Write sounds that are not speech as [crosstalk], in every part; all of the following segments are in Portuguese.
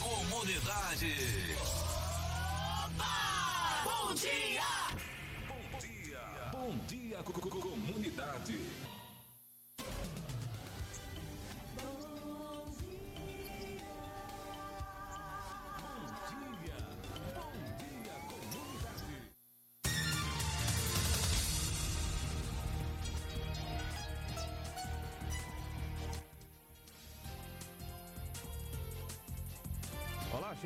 Comunidade. Opa! Bom dia! Bom dia! Bom dia, co- co- comunidade!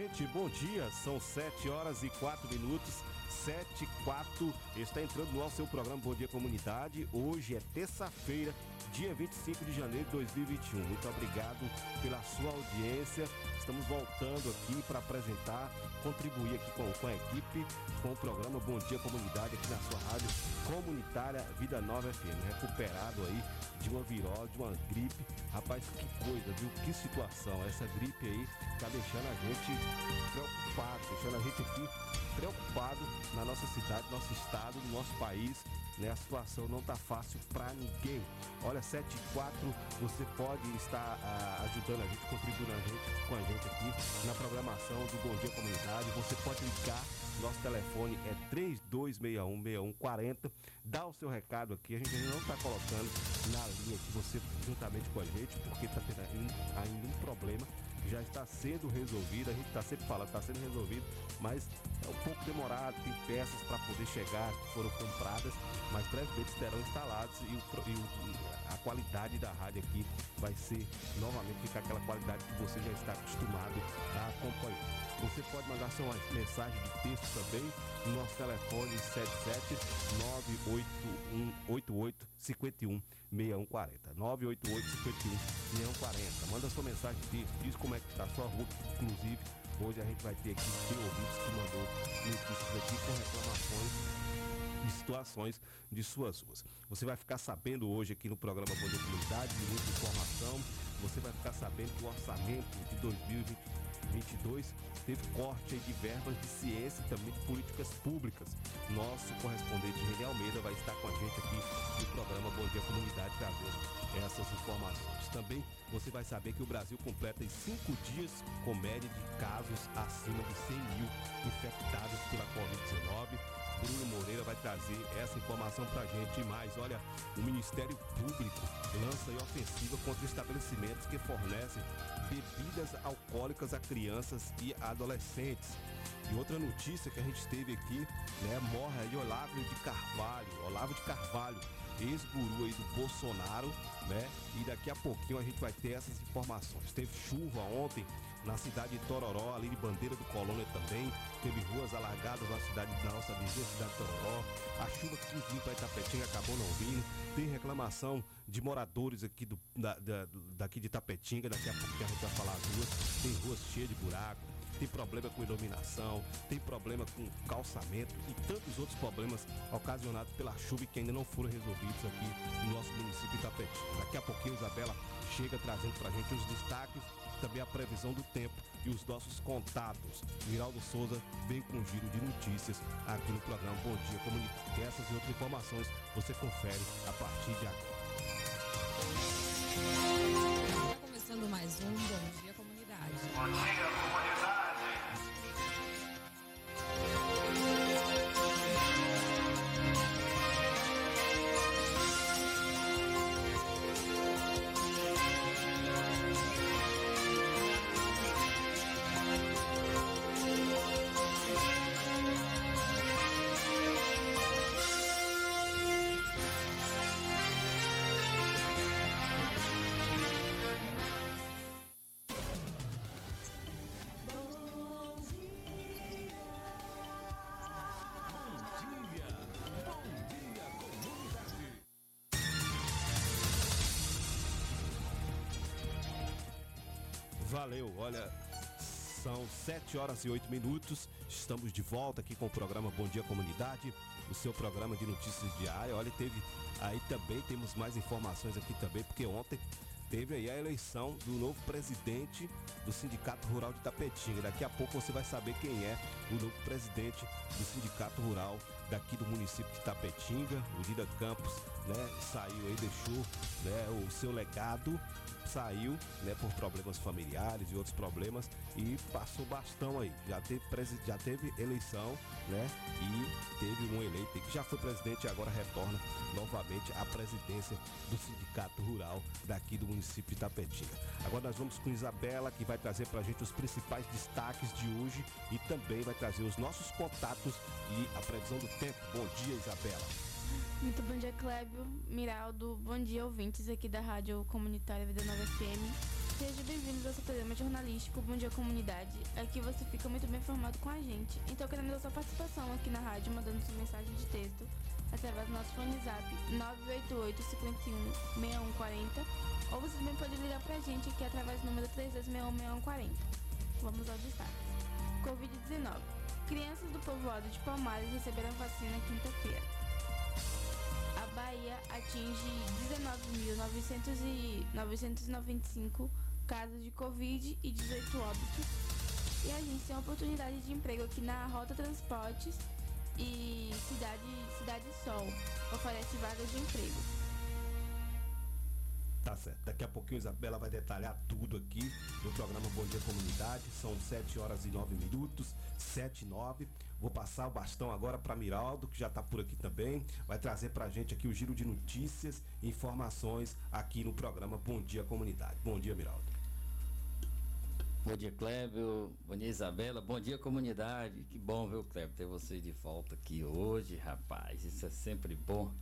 Gente, bom dia. São 7 horas e 4 minutos. 7 e 4. Está entrando no seu programa Bom Dia Comunidade. Hoje é terça-feira, dia 25 de janeiro de 2021. Muito obrigado pela sua audiência. Estamos voltando aqui para apresentar, contribuir aqui com, com a equipe, com o programa Bom Dia Comunidade aqui na sua rádio comunitária Vida Nova FM. Recuperado aí de uma virose, de uma gripe. Rapaz, que coisa, viu? Que situação. Essa gripe aí tá deixando a gente preocupado, deixando a gente aqui preocupado na nossa cidade, nosso estado, no nosso país. Né? A situação não tá fácil para ninguém. Olha, 7 e 4, você pode estar ah, ajudando a gente, contribuindo a gente, com a gente aqui na programação do Bom Dia Comunidade. Você pode ligar, nosso telefone é 32616140. Dá o seu recado aqui, a gente não está colocando na linha aqui você juntamente com a gente, porque está tendo ainda um problema já está sendo resolvido, a gente está sempre falando, está sendo resolvido, mas é um pouco demorado, tem peças para poder chegar foram compradas, mas brevemente estarão instalados e, o e o- a qualidade da rádio aqui vai ser novamente ficar aquela qualidade que você já está acostumado a acompanhar. Você pode mandar sua mensagem de texto também no nosso telefone 77 98188 51 6140. 988 51 6140. Manda sua mensagem texto, diz como é que está a sua rua. Inclusive, hoje a gente vai ter aqui tem ouvintes que mandou notícias aqui com reclamações de situações de suas ruas. Você vai ficar sabendo hoje aqui no programa Dia Comunidade, de muita informação. Você vai ficar sabendo que o orçamento de 2022 teve corte de verbas de ciência e também de políticas públicas. Nosso correspondente René Almeida vai estar com a gente aqui no programa Bom Dia Comunidade trazendo essas informações. Também você vai saber que o Brasil completa em cinco dias com média de casos acima de 100 mil infectados pela Covid-19. Bruno Moreira vai trazer essa informação pra gente e mais. Olha, o Ministério Público lança ofensiva contra estabelecimentos que fornecem bebidas alcoólicas a crianças e adolescentes. E outra notícia que a gente teve aqui, né, morre aí Olavo de Carvalho, Olavo de Carvalho, ex-guru aí do Bolsonaro, né? E daqui a pouquinho a gente vai ter essas informações. Teve chuva ontem na cidade de Tororó, ali de Bandeira do Colônia também. Teve ruas alagadas na cidade, na nossa vizinha cidade de Tororó. A chuva que quis para Itapetinga acabou não vindo. Tem reclamação de moradores aqui do, da, da- daqui de Itapetinga, daqui a pouquinho a gente vai falar as ruas. Tem ruas cheias de buraco, tem problema com iluminação, tem problema com calçamento e tantos outros problemas ocasionados pela chuva que ainda não foram resolvidos aqui no nosso município de Itapetinga. Daqui a pouquinho, Isabela chega trazendo pra gente os destaques, também a previsão do tempo e os nossos contatos. Miraldo Souza vem com um giro de notícias aqui no programa Bom Dia Comunidade. Essas e outras informações você confere a partir de agora. Está começando mais um Bom Dia Comunidade. Bom Valeu, olha, são 7 horas e 8 minutos. Estamos de volta aqui com o programa Bom Dia Comunidade, o seu programa de notícias diária. Olha, teve aí também, temos mais informações aqui também, porque ontem teve aí a eleição do novo presidente do Sindicato Rural de Tapetinga. Daqui a pouco você vai saber quem é o novo presidente do Sindicato Rural daqui do município de Tapetinga, o Lida Campos, né? Saiu aí, deixou né, o seu legado saiu, né, por problemas familiares e outros problemas e passou bastão aí. Já teve, já teve eleição, né, e teve um eleito que já foi presidente e agora retorna novamente à presidência do Sindicato Rural daqui do município de Tapetinga. Agora nós vamos com Isabela, que vai trazer para a gente os principais destaques de hoje e também vai trazer os nossos contatos e a previsão do tempo. Bom dia, Isabela. Muito bom dia, Clébio, Miraldo. Bom dia, ouvintes aqui da Rádio Comunitária Vida Nova FM. Seja bem-vindo ao seu programa jornalístico Bom Dia Comunidade. Aqui você fica muito bem informado com a gente. Então queremos a sua participação aqui na rádio, mandando sua mensagem de texto através do nosso fone zap 988 51 6140 ou você também pode ligar pra gente aqui através do número 32616140. Vamos ao destaque. Covid-19. Crianças do povoado de Palmares receberam vacina quinta-feira. A Bahia atinge 19.995 casos de Covid e 18 óbitos. E a gente tem oportunidade de emprego aqui na Rota Transportes e Cidade, Cidade Sol. Oferece vagas de emprego. Tá certo. Daqui a pouquinho a Isabela vai detalhar tudo aqui no programa Bom Dia Comunidade. São 7 horas e 9 minutos, 7 e 9. Vou passar o bastão agora para Miraldo, que já está por aqui também. Vai trazer para a gente aqui o giro de notícias e informações aqui no programa Bom Dia Comunidade. Bom dia, Miraldo. Bom dia, Clébio. Bom dia, Isabela. Bom dia, comunidade. Que bom, viu, Clébio, ter vocês de volta aqui hoje, rapaz. Isso é sempre bom.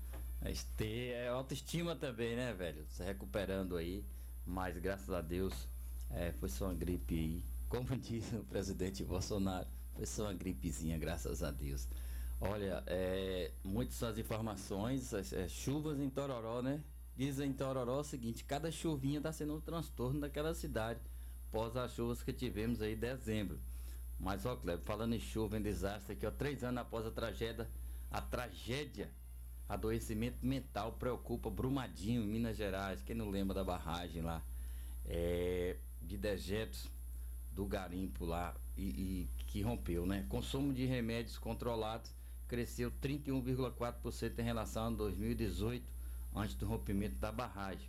Mas ter é autoestima também, né, velho? Se recuperando aí. Mas graças a Deus é, foi só uma gripe aí. Como [laughs] diz o presidente Bolsonaro, foi só uma gripezinha, graças a Deus. Olha, é, muitas são as informações, é, chuvas em Tororó, né? Dizem em Tororó o seguinte, cada chuvinha está sendo um transtorno daquela cidade, após as chuvas que tivemos aí em dezembro. Mas, ó, Cleber, falando em chuva, em desastre, aqui, ó, três anos após a tragédia, a tragédia Adoecimento mental preocupa Brumadinho, Minas Gerais. Quem não lembra da barragem lá? É, de dejetos do garimpo lá e, e, que rompeu, né? Consumo de remédios controlados cresceu 31,4% em relação a 2018, antes do rompimento da barragem.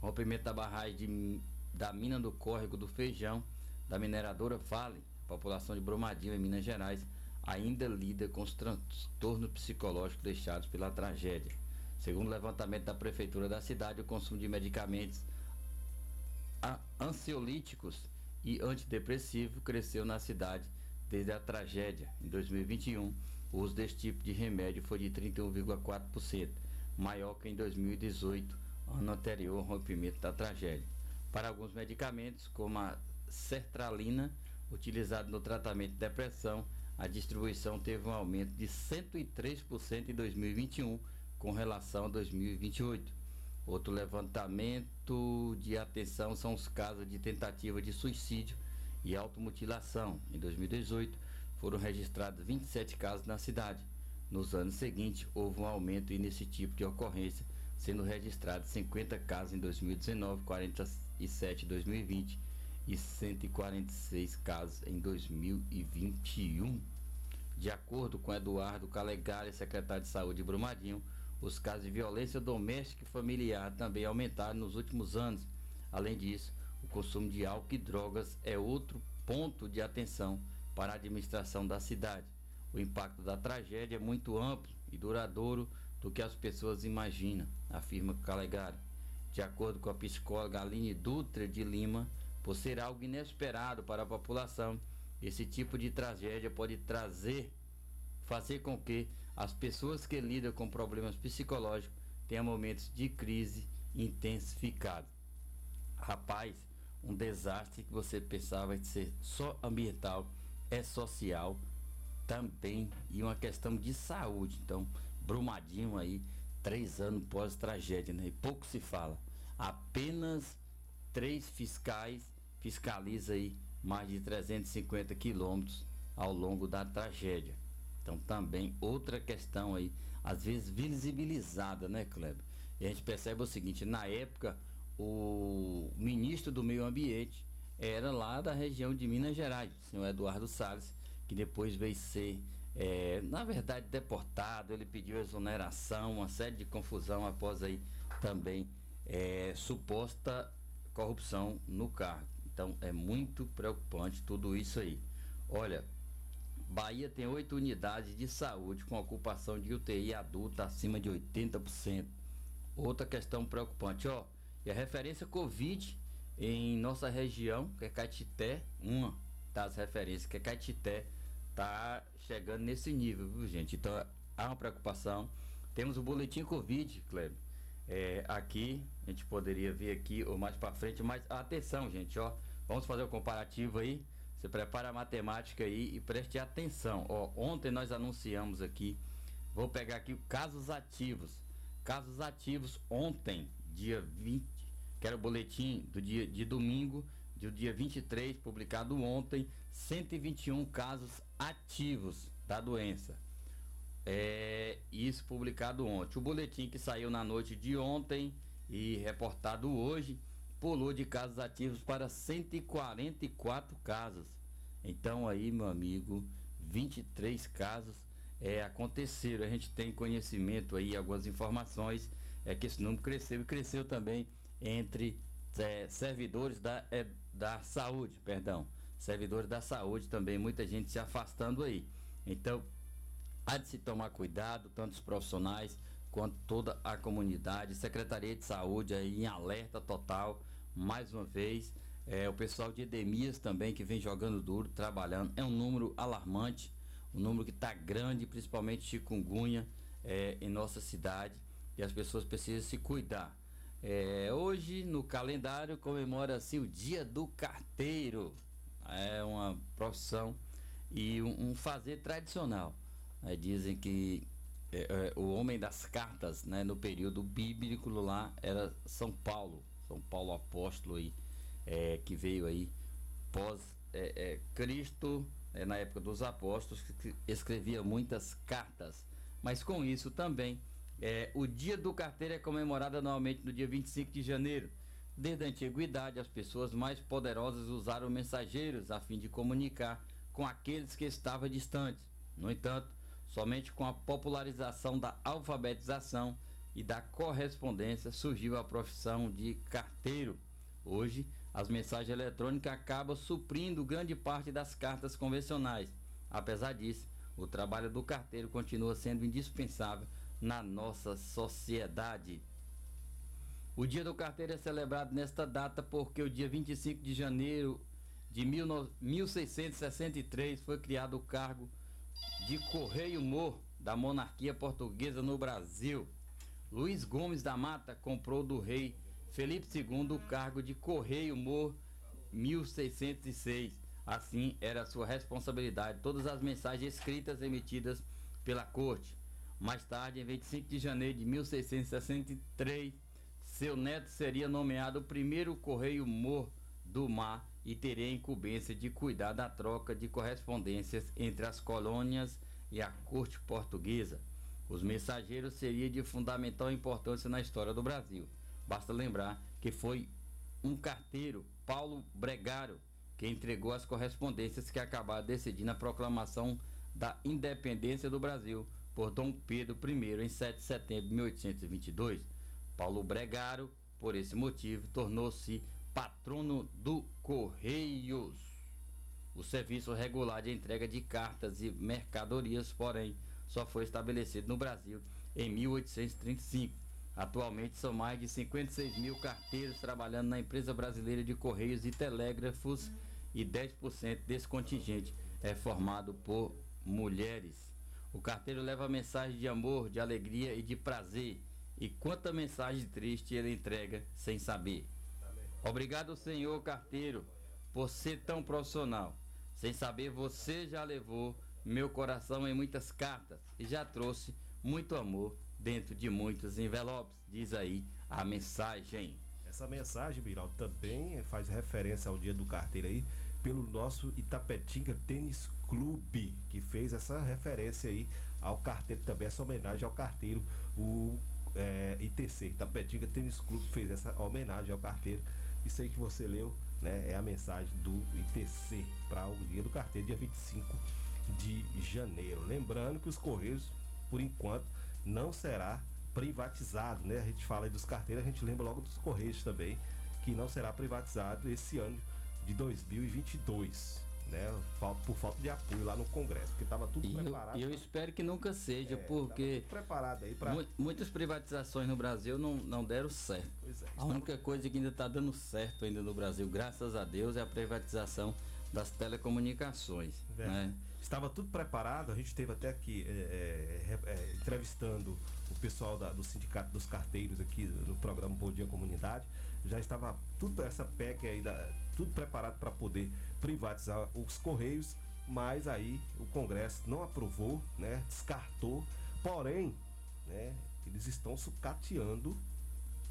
O rompimento da barragem de, da mina do córrego do Feijão, da mineradora Vale, população de Brumadinho, em Minas Gerais, ainda lida com os transtornos psicológicos deixados pela tragédia. Segundo o levantamento da prefeitura da cidade, o consumo de medicamentos ansiolíticos e antidepressivos cresceu na cidade desde a tragédia. Em 2021, o uso desse tipo de remédio foi de 31,4%, maior que em 2018, ano anterior ao rompimento da tragédia. Para alguns medicamentos, como a sertralina, utilizado no tratamento de depressão, a distribuição teve um aumento de 103% em 2021 com relação a 2028. Outro levantamento de atenção são os casos de tentativa de suicídio e automutilação. Em 2018, foram registrados 27 casos na cidade. Nos anos seguintes, houve um aumento nesse tipo de ocorrência, sendo registrados 50 casos em 2019, 47 em 2020 e 146 casos em 2021. De acordo com Eduardo Calegari, secretário de Saúde de Brumadinho, os casos de violência doméstica e familiar também aumentaram nos últimos anos. Além disso, o consumo de álcool e drogas é outro ponto de atenção para a administração da cidade. O impacto da tragédia é muito amplo e duradouro do que as pessoas imaginam, afirma Calegari. De acordo com a psicóloga Aline Dutra de Lima, por ser algo inesperado para a população, esse tipo de tragédia pode trazer, fazer com que as pessoas que lidam com problemas psicológicos tenham momentos de crise intensificados. Rapaz, um desastre que você pensava de ser só ambiental é social também e uma questão de saúde. Então, Brumadinho aí, três anos pós-tragédia, né? E pouco se fala. Apenas três fiscais fiscaliza aí mais de 350 quilômetros ao longo da tragédia. Então também outra questão aí, às vezes visibilizada, né, Kleber? E a gente percebe o seguinte, na época o ministro do meio ambiente era lá da região de Minas Gerais, o senhor Eduardo Salles, que depois veio ser, é, na verdade, deportado, ele pediu exoneração, uma série de confusão após aí também é, suposta corrupção no cargo. Então é muito preocupante tudo isso aí. Olha, Bahia tem oito unidades de saúde com ocupação de UTI adulta acima de 80%. Outra questão preocupante, ó, e a referência Covid em nossa região, que é Caetité, uma das referências, que é Caetité, tá chegando nesse nível, viu gente? Então há uma preocupação. Temos o boletim Covid, Kleber. É, aqui, a gente poderia ver aqui ou mais para frente, mas atenção, gente, ó. Vamos fazer o um comparativo aí. Você prepara a matemática aí e preste atenção. Ó, ontem nós anunciamos aqui, vou pegar aqui casos ativos. Casos ativos ontem, dia 20, que era o boletim do dia de domingo, do dia 23, publicado ontem, 121 casos ativos da doença. É, isso publicado ontem. O boletim que saiu na noite de ontem e reportado hoje pulou de casos ativos para 144 casos. Então aí, meu amigo, 23 casos é, aconteceram. A gente tem conhecimento aí, algumas informações, é que esse número cresceu e cresceu também entre é, servidores da, é, da saúde, perdão. Servidores da saúde também, muita gente se afastando aí. Então, há de se tomar cuidado, tanto os profissionais quanto toda a comunidade. Secretaria de Saúde aí em alerta total, mais uma vez. É, o pessoal de Edemias também que vem jogando duro, trabalhando. É um número alarmante, um número que está grande, principalmente chikungunya é, em nossa cidade. E as pessoas precisam se cuidar. É, hoje no calendário comemora-se o Dia do Carteiro. É uma profissão e um, um fazer tradicional. É, dizem que é, é, o homem das cartas, né, no período bíblico lá, era São Paulo, São Paulo apóstolo aí, é, que veio aí pós é, é, Cristo, na época dos apóstolos, que escrevia muitas cartas. Mas com isso também, o dia do carteiro é comemorado anualmente no dia 25 de janeiro. Desde a antiguidade, as pessoas mais poderosas usaram mensageiros a fim de comunicar com aqueles que estavam distantes. No entanto, Somente com a popularização da alfabetização e da correspondência surgiu a profissão de carteiro. Hoje, as mensagens eletrônicas acabam suprindo grande parte das cartas convencionais. Apesar disso, o trabalho do carteiro continua sendo indispensável na nossa sociedade. O Dia do Carteiro é celebrado nesta data porque o dia 25 de janeiro de 1663 foi criado o cargo de Correio Mor da monarquia portuguesa no Brasil. Luiz Gomes da Mata comprou do rei Felipe II o cargo de Correio Mor 1606. Assim era sua responsabilidade todas as mensagens escritas emitidas pela corte. Mais tarde, em 25 de janeiro de 1663, seu neto seria nomeado o primeiro Correio Mor do Mar e teria a incumbência de cuidar da troca de correspondências entre as colônias e a corte portuguesa. Os mensageiros seriam de fundamental importância na história do Brasil. Basta lembrar que foi um carteiro, Paulo Bregaro, que entregou as correspondências que acabaram decidindo a proclamação da independência do Brasil por Dom Pedro I em 7 de setembro de 1822. Paulo Bregaro, por esse motivo, tornou-se patrono do Correios. O serviço regular de entrega de cartas e mercadorias, porém, só foi estabelecido no Brasil em 1835. Atualmente são mais de 56 mil carteiros trabalhando na empresa brasileira de Correios e Telégrafos e 10% desse contingente é formado por mulheres. O carteiro leva mensagem de amor, de alegria e de prazer. E quanta mensagem triste ele entrega sem saber. Obrigado, senhor carteiro, por ser tão profissional. Sem saber, você já levou meu coração em muitas cartas e já trouxe muito amor dentro de muitos envelopes. Diz aí a mensagem. Essa mensagem, Biral, também faz referência ao dia do carteiro aí, pelo nosso Itapetinga Tênis Clube, que fez essa referência aí ao carteiro, também essa homenagem ao carteiro, o é, ITC, Itapetinga Tênis Clube fez essa homenagem ao carteiro aí que você leu né, é a mensagem do ITC para o dia do carteiro, dia 25 de janeiro. Lembrando que os Correios, por enquanto, não será privatizado, né? A gente fala dos carteiros, a gente lembra logo dos Correios também, que não será privatizado esse ano de 2022. Né, por falta de apoio lá no Congresso, porque estava tudo e preparado. E eu, eu, espero que nunca seja, é, porque preparado aí pra... muitas privatizações no Brasil não, não deram certo. É, a única coisa que ainda está dando certo ainda no Brasil, graças a Deus, é a privatização das telecomunicações. Né? Estava tudo preparado, a gente teve até aqui é, é, entrevistando o pessoal da, do Sindicato dos Carteiros aqui no programa Bom Dia Comunidade. Já estava tudo essa PEC aí, da, tudo preparado para poder privatizar os Correios, mas aí o Congresso não aprovou, né? Descartou. Porém, né, eles estão sucateando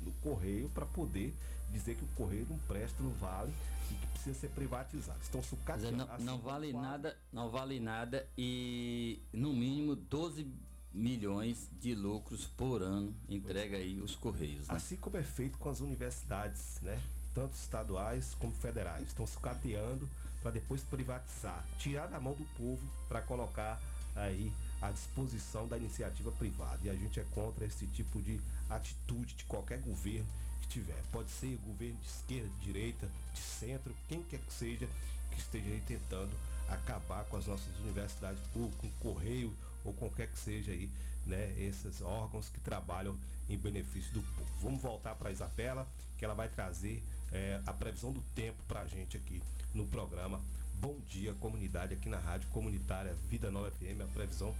no Correio para poder dizer que o Correio não presta, não vale e que precisa ser privatizado. Estão sucateando. Não, assim, não vale nada, não vale nada e no mínimo 12 milhões de lucros por ano entrega aí os Correios. Né? Assim como é feito com as universidades, né? Tanto estaduais como federais. Estão sucateando para depois privatizar, tirar da mão do povo para colocar aí à disposição da iniciativa privada. E a gente é contra esse tipo de atitude de qualquer governo que tiver. Pode ser governo de esquerda, de direita, de centro, quem quer que seja que esteja aí tentando acabar com as nossas universidades públicas, com correio ou qualquer que seja aí, né, esses órgãos que trabalham em benefício do povo. Vamos voltar para a Isabela, que ela vai trazer é, a previsão do tempo para a gente aqui no programa Bom Dia Comunidade, aqui na Rádio Comunitária Vida Nova FM, a previsão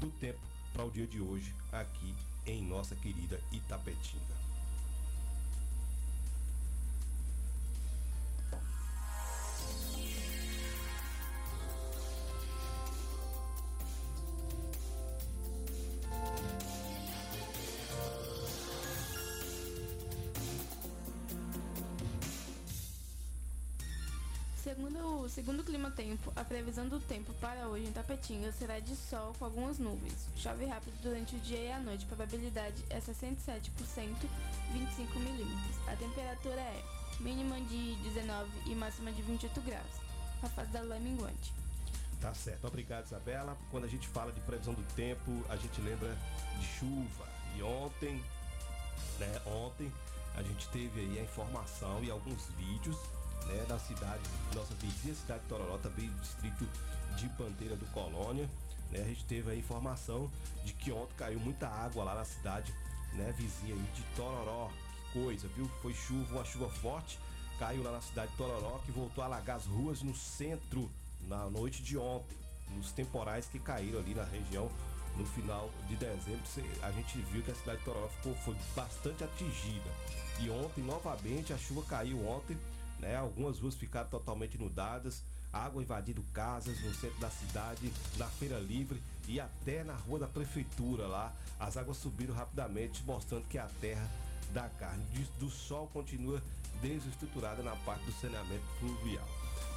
do tempo para o dia de hoje aqui em nossa querida Itapetinga. Segundo, o Clima Tempo, a previsão do tempo para hoje em Tapetinga será de sol com algumas nuvens. Chove rápido durante o dia e a noite, probabilidade é 67%, 25 milímetros. A temperatura é mínima de 19 e máxima de 28 graus. A fase da lua é minguante. Tá certo. Obrigado, Isabela. Quando a gente fala de previsão do tempo, a gente lembra de chuva. E ontem, né, ontem a gente teve aí a informação e alguns vídeos né, da cidade, nossa vizinha cidade de Tororó, também distrito de Bandeira do Colônia. Né, a gente teve a informação de que ontem caiu muita água lá na cidade né, vizinha de Tororó. Que coisa, viu? Foi chuva, uma chuva forte, caiu lá na cidade de Tororó, que voltou a alagar as ruas no centro na noite de ontem, nos temporais que caíram ali na região no final de dezembro, a gente viu que a cidade de Tororó ficou, foi bastante atingida. E ontem, novamente, a chuva caiu ontem né? Algumas ruas ficaram totalmente inundadas, água invadindo casas no centro da cidade, na Feira Livre e até na rua da prefeitura lá. As águas subiram rapidamente, mostrando que a terra da carne do sol continua desestruturada na parte do saneamento fluvial.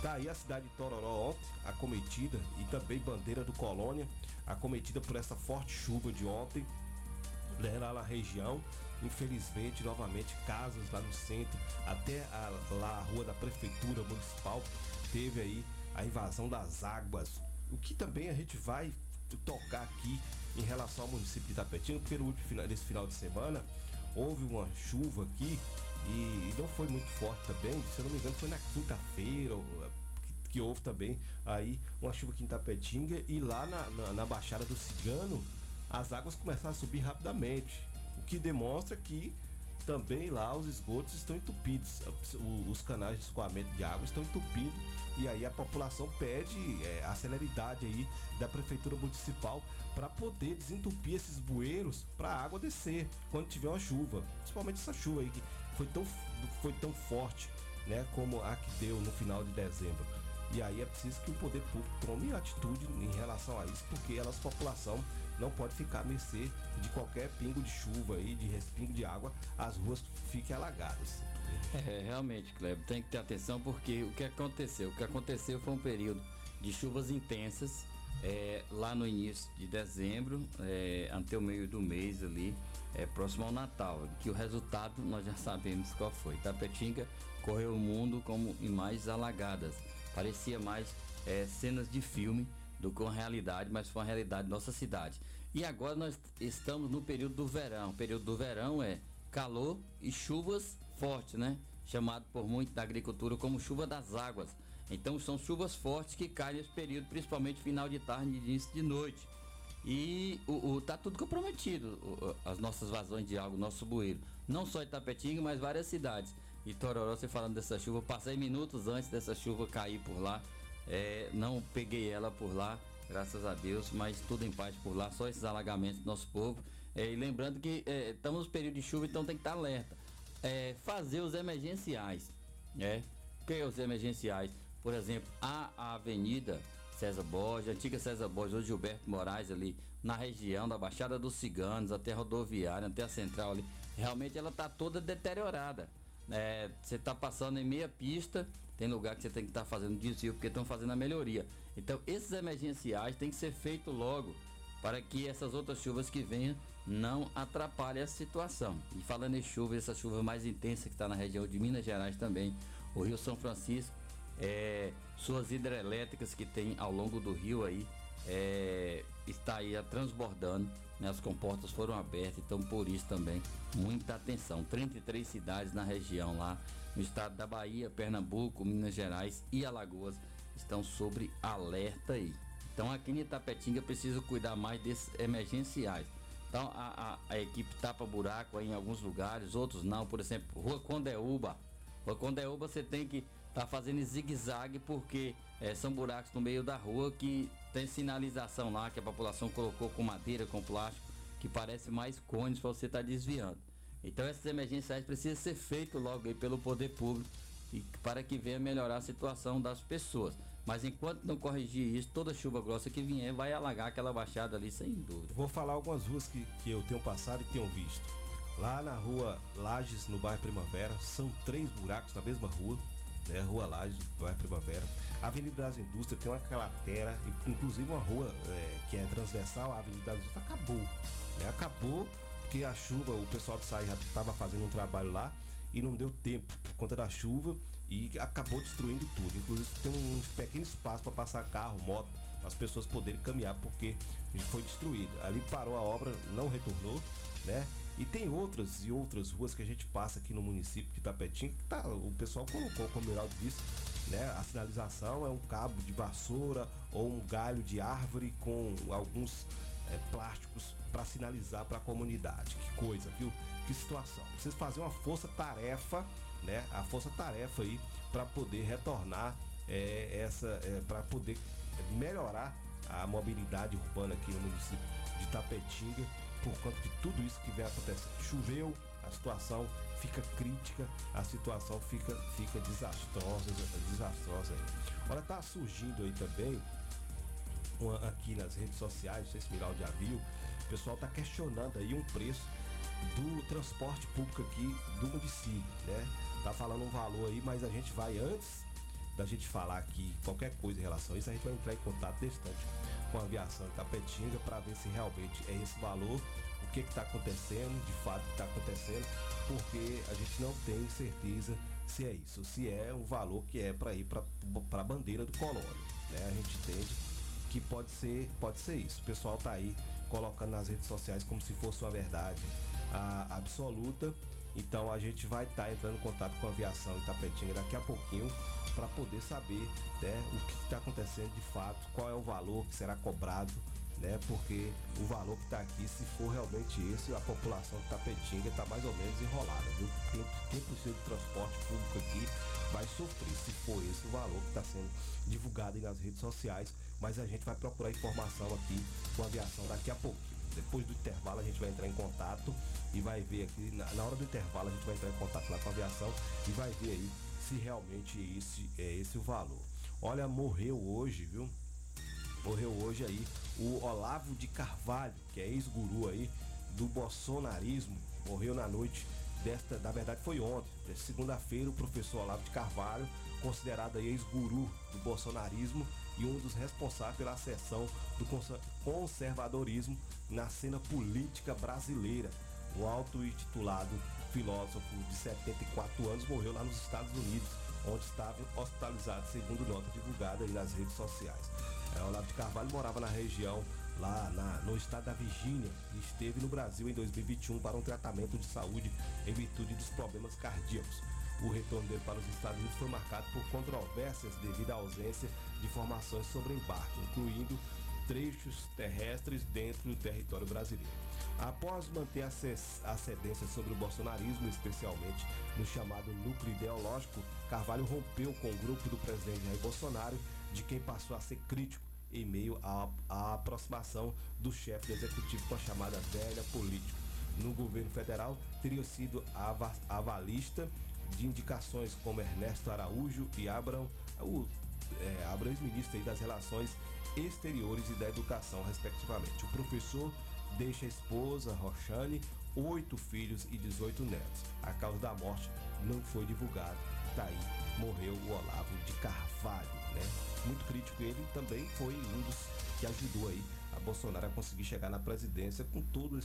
Tá aí a cidade de Tororó ontem, acometida, e também Bandeira do Colônia, acometida por essa forte chuva de ontem, né, lá na região. Infelizmente, novamente, casas lá no centro, até a, lá a rua da prefeitura municipal, teve aí a invasão das águas. O que também a gente vai tocar aqui em relação ao município de Itapetinga, porque no final, nesse final de semana houve uma chuva aqui e, não foi muito forte também, se eu não me engano foi na quinta-feira que, que, houve também aí uma chuva aqui em Itapetinga e lá na, na, na Baixada do Cigano as águas começaram a subir rapidamente que demonstra que também lá os esgotos estão entupidos, os canais de escoamento de água estão entupidos e aí a população pede é, a celeridade aí da prefeitura municipal para poder desentupir esses bueiros para a água descer quando tiver uma chuva, principalmente essa chuva aí que foi tão, foi tão forte, né, como a que deu no final de dezembro. E aí é preciso que o poder público tome atitude em relação a isso, porque a nossa população não pode ficar à mercê de qualquer pingo de chuva aí, de respingo de água, as ruas fiquem alagadas. É, realmente, Kleber, tem que ter atenção porque o que aconteceu? O que aconteceu foi um período de chuvas intensas é, lá no início de dezembro, é, até o meio do mês ali, é, próximo ao Natal, que o resultado nós já sabemos qual foi. Tapetinga correu o mundo como imagens alagadas. Parecia mais é, cenas de filme do que uma realidade, mas foi uma realidade da nossa cidade. E agora nós estamos no período do verão. O período do verão é calor e chuvas fortes, né? Chamado por muito da agricultura como chuva das águas. Então são chuvas fortes que caem nesse período, principalmente final de tarde e início de noite. E o, o, tá tudo comprometido, o, as nossas vazões de água, nosso bueiro. Não só Itapetinga, mas várias cidades. E Tororó, você falando dessa chuva, passei minutos antes dessa chuva cair por lá. É, não peguei ela por lá, graças a Deus, mas tudo em paz por lá, só esses alagamentos do nosso povo. É, e lembrando que é, estamos no período de chuva, então tem que estar alerta. É, fazer os emergenciais, né? Que é os emergenciais? Por exemplo, a, a Avenida César Borges, antiga César Borges, hoje Gilberto Moraes ali, na região da Baixada dos Ciganos, até a rodoviária, até a central ali, realmente ela está toda deteriorada. É, você está passando em meia pista, tem lugar que você tem que estar tá fazendo desvio porque estão fazendo a melhoria. Então esses emergenciais têm que ser feitos logo para que essas outras chuvas que venham não atrapalhem a situação. E falando em chuva, essa chuva mais intensa que está na região de Minas Gerais também, o Rio São Francisco, é, suas hidrelétricas que tem ao longo do rio aí, é, está aí transbordando, né? as comportas foram abertas, então por isso também muita atenção. 33 cidades na região lá, no estado da Bahia, Pernambuco, Minas Gerais e Alagoas estão sobre alerta aí. Então aqui em Itapetinga precisa cuidar mais desses emergenciais. Então a, a, a equipe tapa buraco em alguns lugares, outros não. Por exemplo, Rua Condeúba. Rua Condeúba você tem que tá fazendo zigue-zague porque é, são buracos no meio da rua que tem sinalização lá que a população colocou com madeira, com plástico, que parece mais cones para você estar tá desviando. Então essas emergenciais precisam ser feitas logo aí pelo poder público e para que venha melhorar a situação das pessoas. Mas enquanto não corrigir isso, toda chuva grossa que vier vai alagar aquela baixada ali sem dúvida. Vou falar algumas ruas que, que eu tenho passado e tenho visto. Lá na rua Lages, no bairro Primavera, são três buracos na mesma rua né? Rua Laje, bairro Primavera. A Avenida das Indústrias tem uma cratera, inclusive uma rua é, que é transversal à Avenida das Indústrias, acabou. Né? Acabou porque a chuva, o pessoal de sair já estava fazendo um trabalho lá e não deu tempo por conta da chuva e acabou destruindo tudo. Inclusive tem um pequeno espaço para passar carro, moto, as pessoas poderem caminhar porque foi destruído. Ali parou a obra, não retornou, né? E tem outras e outras ruas que a gente passa aqui no município de Tapetinho, que tá, o pessoal colocou, como o Miraldo disse, né? A sinalização é um cabo de vassoura ou um galho de árvore com alguns é, plásticos para sinalizar para a comunidade. Que coisa, viu? Que situação. Vocês fazem uma força-tarefa, né? A força-tarefa aí para poder retornar é, essa, é, para poder melhorar a mobilidade urbana aqui no município de Tapetinga por conta de tudo isso que vem acontecendo. Choveu, a situação fica crítica, a situação fica, fica desastrosa, desastrosa. Olha, tá surgindo aí também, uma, aqui nas redes sociais, não sei se Miral já viu, o pessoal tá questionando aí um preço do transporte público aqui do município, né? Tá falando um valor aí, mas a gente vai antes da gente falar aqui qualquer coisa em relação a isso, a gente vai entrar em contato distante com a aviação Tapetinga para ver se realmente é esse valor, o que está acontecendo, de fato está acontecendo, porque a gente não tem certeza se é isso, se é um valor que é para ir para a bandeira do colônia. Né? A gente entende que pode ser, pode ser isso. O pessoal está aí colocando nas redes sociais como se fosse uma verdade absoluta. Então a gente vai estar tá entrando em contato com a aviação Itapetinga daqui a pouquinho para poder saber né, o que está acontecendo de fato, qual é o valor que será cobrado, né, porque o valor que está aqui, se for realmente esse, a população de Tapetinga está mais ou menos enrolada, viu? Quem, quem precisa de transporte público aqui vai sofrer se for esse o valor que está sendo divulgado nas redes sociais, mas a gente vai procurar informação aqui com a aviação daqui a pouquinho. Depois do intervalo a gente vai entrar em contato e vai ver aqui, na, na hora do intervalo a gente vai entrar em contato lá com a aviação e vai ver aí se realmente esse é esse o valor. Olha, morreu hoje, viu? Morreu hoje aí o Olavo de Carvalho, que é ex-guru aí do bolsonarismo. Morreu na noite desta, na verdade foi ontem, segunda-feira, o professor Olavo de Carvalho, considerado ex-guru do bolsonarismo e um dos responsáveis pela ascensão do conservadorismo na cena política brasileira. O alto e titulado filósofo de 74 anos morreu lá nos Estados Unidos, onde estava hospitalizado, segundo nota divulgada nas redes sociais. É, Olavo de Carvalho morava na região lá na, no estado da Virgínia e esteve no Brasil em 2021 para um tratamento de saúde em virtude dos problemas cardíacos. O retorno dele para os Estados Unidos foi marcado por controvérsias devido à ausência de informações sobre embarque, incluindo trechos terrestres dentro do território brasileiro. Após manter a ascendência sobre o bolsonarismo, especialmente no chamado núcleo ideológico, Carvalho rompeu com o grupo do presidente Jair Bolsonaro, de quem passou a ser crítico em meio à, à aproximação do chefe do executivo com a chamada velha política. No governo federal, teria sido avalista de indicações como Ernesto Araújo e Abrão, o é, Abrão ex-ministro das Relações Exteriores e da Educação, respectivamente. O professor deixa a esposa, Roxane, oito filhos e 18 netos. A causa da morte não foi divulgada. Tá aí, morreu o Olavo de Carvalho, né? Muito crítico ele também foi um dos que ajudou aí a Bolsonaro a conseguir chegar na presidência com toda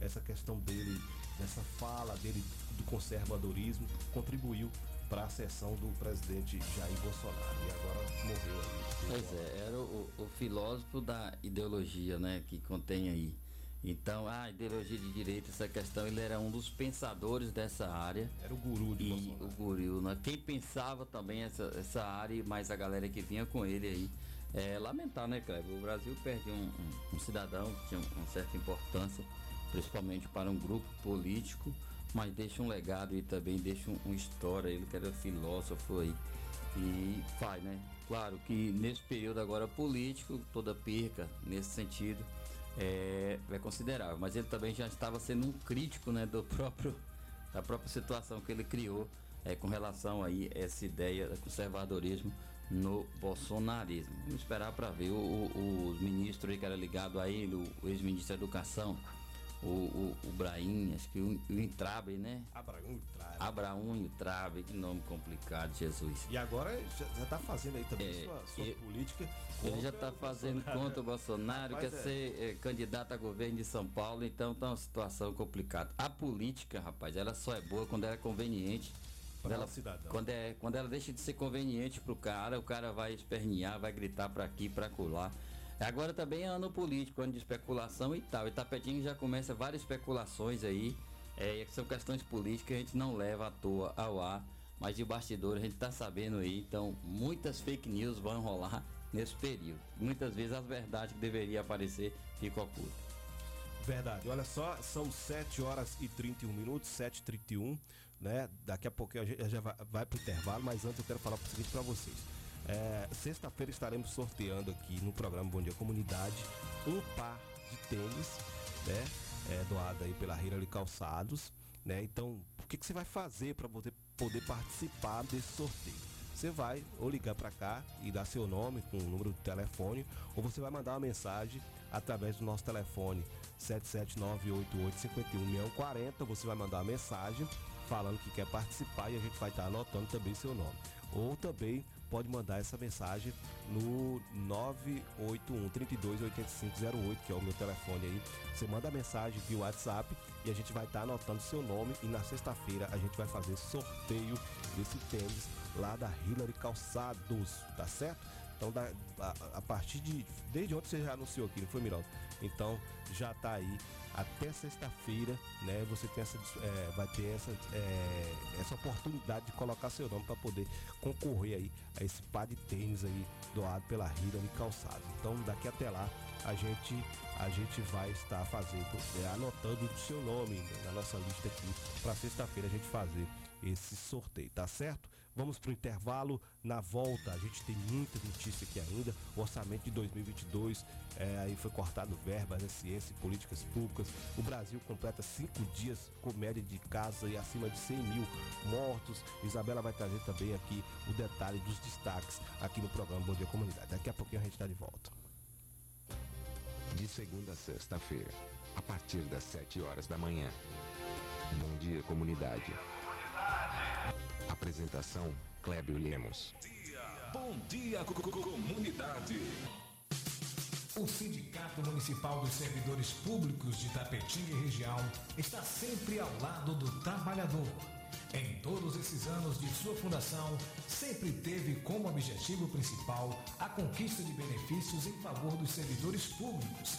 essa questão dele, dessa fala dele do conservadorismo, contribuiu para a ascensão do presidente Jair Bolsonaro. E agora morreu aí. Pois é, era o, o filósofo da ideologia, né, que contém aí. Então, a ideologia de direita, essa questão, ele era um dos pensadores dessa área. Era o guru de e Bolsonaro. o guru, né? Quem pensava também essa, essa área, mais a galera que vinha com ele aí. É lamentar, né, Cleber? O Brasil perde um, um, um cidadão que tinha uma certa importância, principalmente para um grupo político, mas deixa um legado e também deixa um, uma história. Ele que era filósofo aí. E faz, né? Claro que nesse período agora político, toda perca nesse sentido é, é considerável. Mas ele também já estava sendo um crítico né, do próprio, [laughs] da própria situação que ele criou é, com relação aí a essa ideia do conservadorismo no bolsonarismo. Vamos esperar para ver o, o, o, ministro que era ligado a ele, o ex-ministro da Educação, o, o, o Braim, acho que o, o Intrabe, né? Abraão Intrabe. Abraão Intrabe, que nome complicado, Jesus. E agora já, está fazendo aí também é, sua, sua política. Ele já está fazendo contra o Bolsonaro, quer é. ser é, candidato a governo de São Paulo, então tá uma situação complicada. A política, rapaz, ela só é boa quando ela é conveniente. Quando ela, quando, é, quando ela deixa de ser conveniente pro cara, o cara vai espernear, vai gritar para aqui, para colar. Agora também é ano político, ano de especulação e tal. E Tapetinho já começa várias especulações aí. É, são questões políticas que a gente não leva à toa ao ar. Mas de bastidor a gente tá sabendo aí. Então, muitas fake news vão rolar nesse período. Muitas vezes as verdades que deveriam aparecer ficam ocultas. Verdade. Olha só, são 7 horas e 31 minutos, 7h31, né? Daqui a pouco a gente já vai, vai para o intervalo, mas antes eu quero falar o seguinte para vocês. É, Sexta-feira estaremos sorteando aqui no programa Bom Dia Comunidade um par de tênis, né? É, doado aí pela Hillary Calçados, né? Então, o que, que você vai fazer para você poder participar desse sorteio? Você vai ou ligar para cá e dar seu nome com o número de telefone, ou você vai mandar uma mensagem através do nosso telefone 77988516140. Você vai mandar uma mensagem falando que quer participar e a gente vai estar anotando também seu nome. Ou também pode mandar essa mensagem no 981 328508, que é o meu telefone aí. Você manda a mensagem via WhatsApp e a gente vai estar tá anotando seu nome e na sexta-feira a gente vai fazer sorteio desse tênis lá da Hillary Calçados, tá certo? Então da, a, a, partir de. Desde ontem você já anunciou aqui, não foi, Miraldo? Então já tá aí até sexta-feira, né? Você tem essa, é, vai ter essa, é, essa oportunidade de colocar seu nome para poder concorrer aí a esse par de tênis aí doado pela Hillary Calçados. Então daqui até lá a gente a gente vai estar fazendo, é, anotando o seu nome né, na nossa lista aqui para sexta-feira a gente fazer esse sorteio, tá certo? Vamos para o intervalo. Na volta, a gente tem muita notícia aqui ainda. O orçamento de 2022 é, aí foi cortado verbas, é ciência e políticas públicas. O Brasil completa cinco dias com média de casa e acima de 100 mil mortos. Isabela vai trazer também aqui o detalhe dos destaques aqui no programa Bom Dia Comunidade. Daqui a pouquinho a gente está de volta. De segunda a sexta-feira, a partir das 7 horas da manhã. Bom Dia Comunidade. Apresentação Clébio Lemos. Bom dia, comunidade. O Sindicato Municipal dos Servidores Públicos de Tapetinga e região está sempre ao lado do trabalhador Em todos esses anos de sua fundação, sempre teve como objetivo principal a conquista de benefícios em favor dos servidores públicos.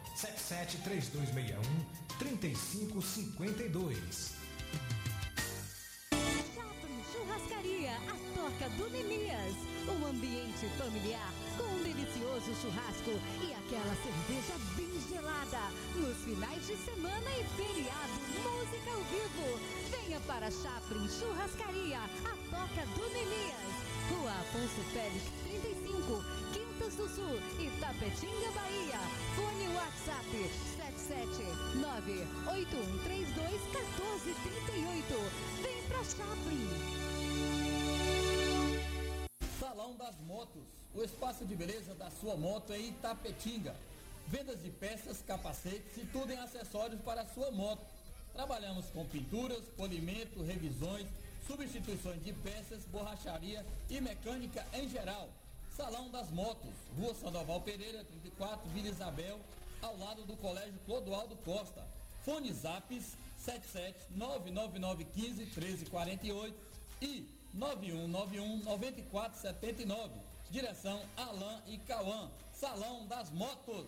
773261 3552. Shopping Churrascaria, a toca do Nemias. Um ambiente familiar com um delicioso churrasco e aquela cerveja bem gelada. Nos finais de semana e feriado, música ao vivo. Venha para Chaplin Churrascaria, a toca do Nemias. Rua Afonso Félix, 35, Quintas do Sul, Itapetinga, Bahia. Fone WhatsApp 779-8132-1438. Vem pra Chaplin. Salão das Motos, o espaço de beleza da sua moto em Itapetinga. Vendas de peças, capacetes e tudo em acessórios para a sua moto. Trabalhamos com pinturas, polimento, revisões, substituições de peças, borracharia e mecânica em geral. Salão das Motos, Rua Sandoval Pereira, 34, Vila Isabel, ao lado do Colégio Clodoaldo Costa. Fone Zaps 77 99915 1348 e 9191 9479. Direção Alain e Cauã. Salão das Motos.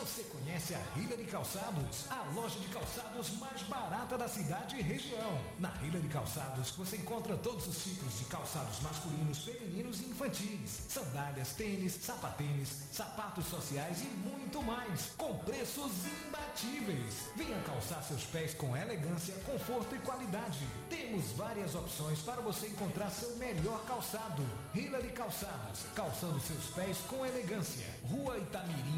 Você conhece a Hillary Calçados? A loja de calçados mais barata da cidade e região. Na Hillary Calçados você encontra todos os tipos de calçados masculinos, femininos e infantis. Sandálias, tênis, sapatênis, sapatos sociais e muito mais. Com preços imbatíveis. Venha calçar seus pés com elegância, conforto e qualidade. Temos várias opções para você encontrar seu melhor calçado. Hillary Calçados, calçando seus pés com elegância. Rua Itamirim,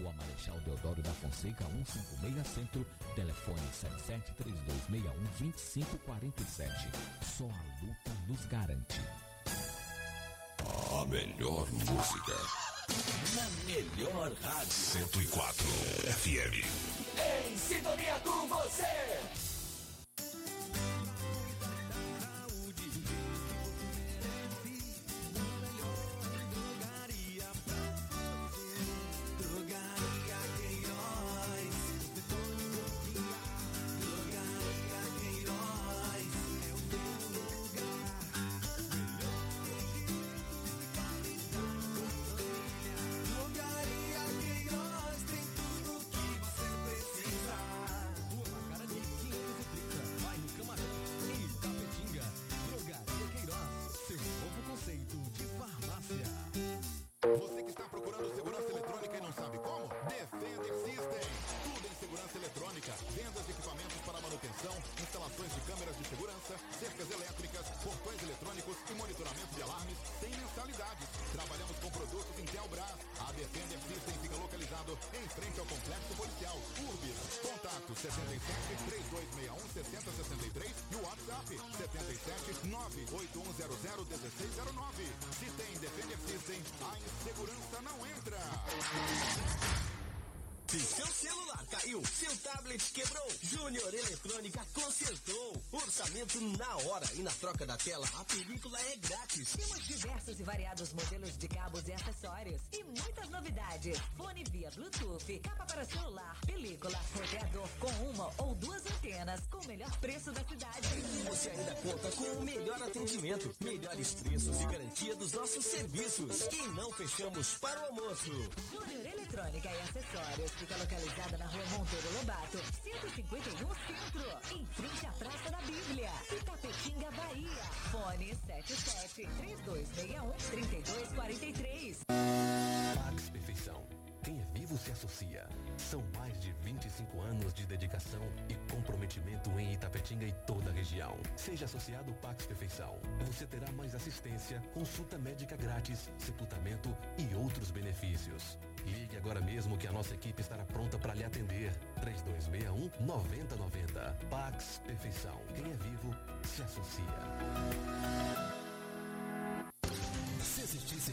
Rua Marechal Deodoro da Fonseca 156 Centro, telefone 7732612547. Só a luta nos garante. A melhor música. Na melhor rádio. 104 FM. Em sintonia com você. Na hora e na troca da tela, a película é grátis. Temos diversos e variados modelos de cabos e acessórios e muitas novidades. Fone via Bluetooth, capa para celular, película, roteador com uma ou duas antenas com o melhor preço da cidade. E você ainda conta com o melhor atendimento, melhores preços e garantia dos nossos serviços. E não fechamos para o almoço. Júnior Eletrônica e Acessórios fica localizada na rua Monteiro Lobato, 151 Centro, em frente à Praça da Bíblia, Itapetinga, Bahia. Fone 77 3261 3243. Pax Perfeição. Quem é vivo se associa. São mais de 25 anos de dedicação e comprometimento em Itapetinga e toda a região. Seja associado Pax Perfeição. Você terá mais assistência, consulta médica grátis, sepultamento e outros benefícios. Ligue agora mesmo que a nossa equipe estará pronta para lhe atender. 3261 9090. Pax Perfeição. Quem é vivo se associa. Se existisse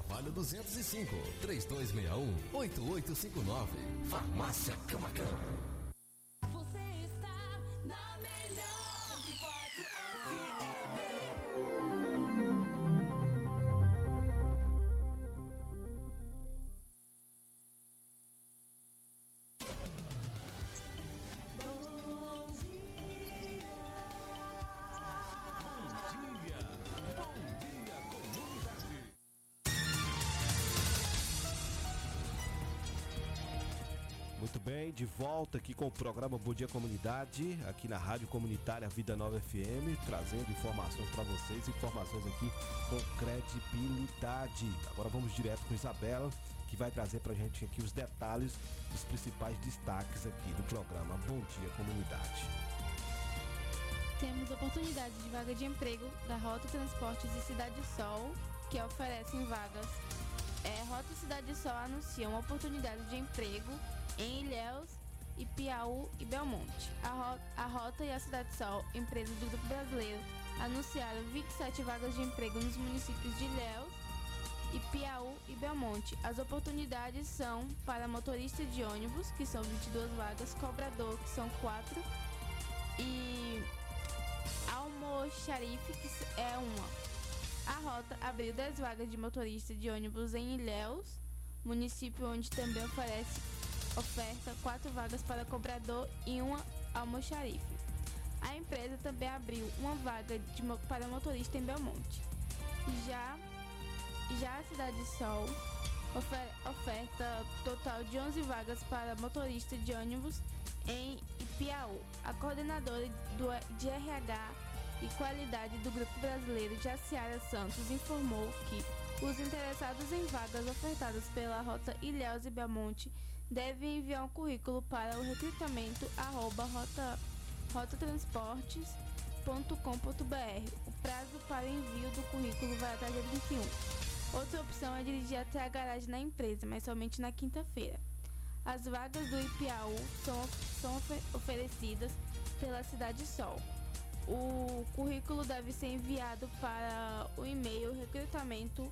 205, 3261-8859. Farmácia Camacã. Volta aqui com o programa Bom Dia Comunidade, aqui na Rádio Comunitária Vida Nova FM, trazendo informações para vocês, informações aqui com credibilidade. Agora vamos direto com Isabela, que vai trazer pra gente aqui os detalhes dos principais destaques aqui do programa Bom Dia Comunidade. Temos oportunidades de vaga de emprego da Rota Transportes e Cidade Sol, que oferecem vagas. É, Rota Cidade Sol anuncia uma oportunidade de emprego em Ilhéus, Ipiaú e Belmonte. A, ro a Rota e a Cidade Sol, empresas do Grupo Brasileiro, anunciaram 27 vagas de emprego nos municípios de Ilhéus, Ipiaú e Belmonte. As oportunidades são para motorista de ônibus, que são 22 vagas, cobrador, que são 4, e almoxarife, que é uma. A rota abriu 10 vagas de motorista de ônibus em Ilhéus, município onde também oferece oferta 4 vagas para cobrador e uma almoxarife. A empresa também abriu uma vaga de para motorista em Belmonte. Já, já a Cidade Sol ofer- oferta total de 11 vagas para motorista de ônibus em Ipiaú. A coordenadora do, de RH e qualidade do Grupo Brasileiro, Jaciara Santos, informou que os interessados em vagas ofertadas pela Rota Ilhéus e Belmonte devem enviar um currículo para o recrutamento arroba rota. O prazo para envio do currículo vai até dia 21. Outra opção é dirigir até a garagem na empresa, mas somente na quinta-feira. As vagas do IPAU são, são ofe- oferecidas pela Cidade Sol. O currículo deve ser enviado para o e-mail recrutamento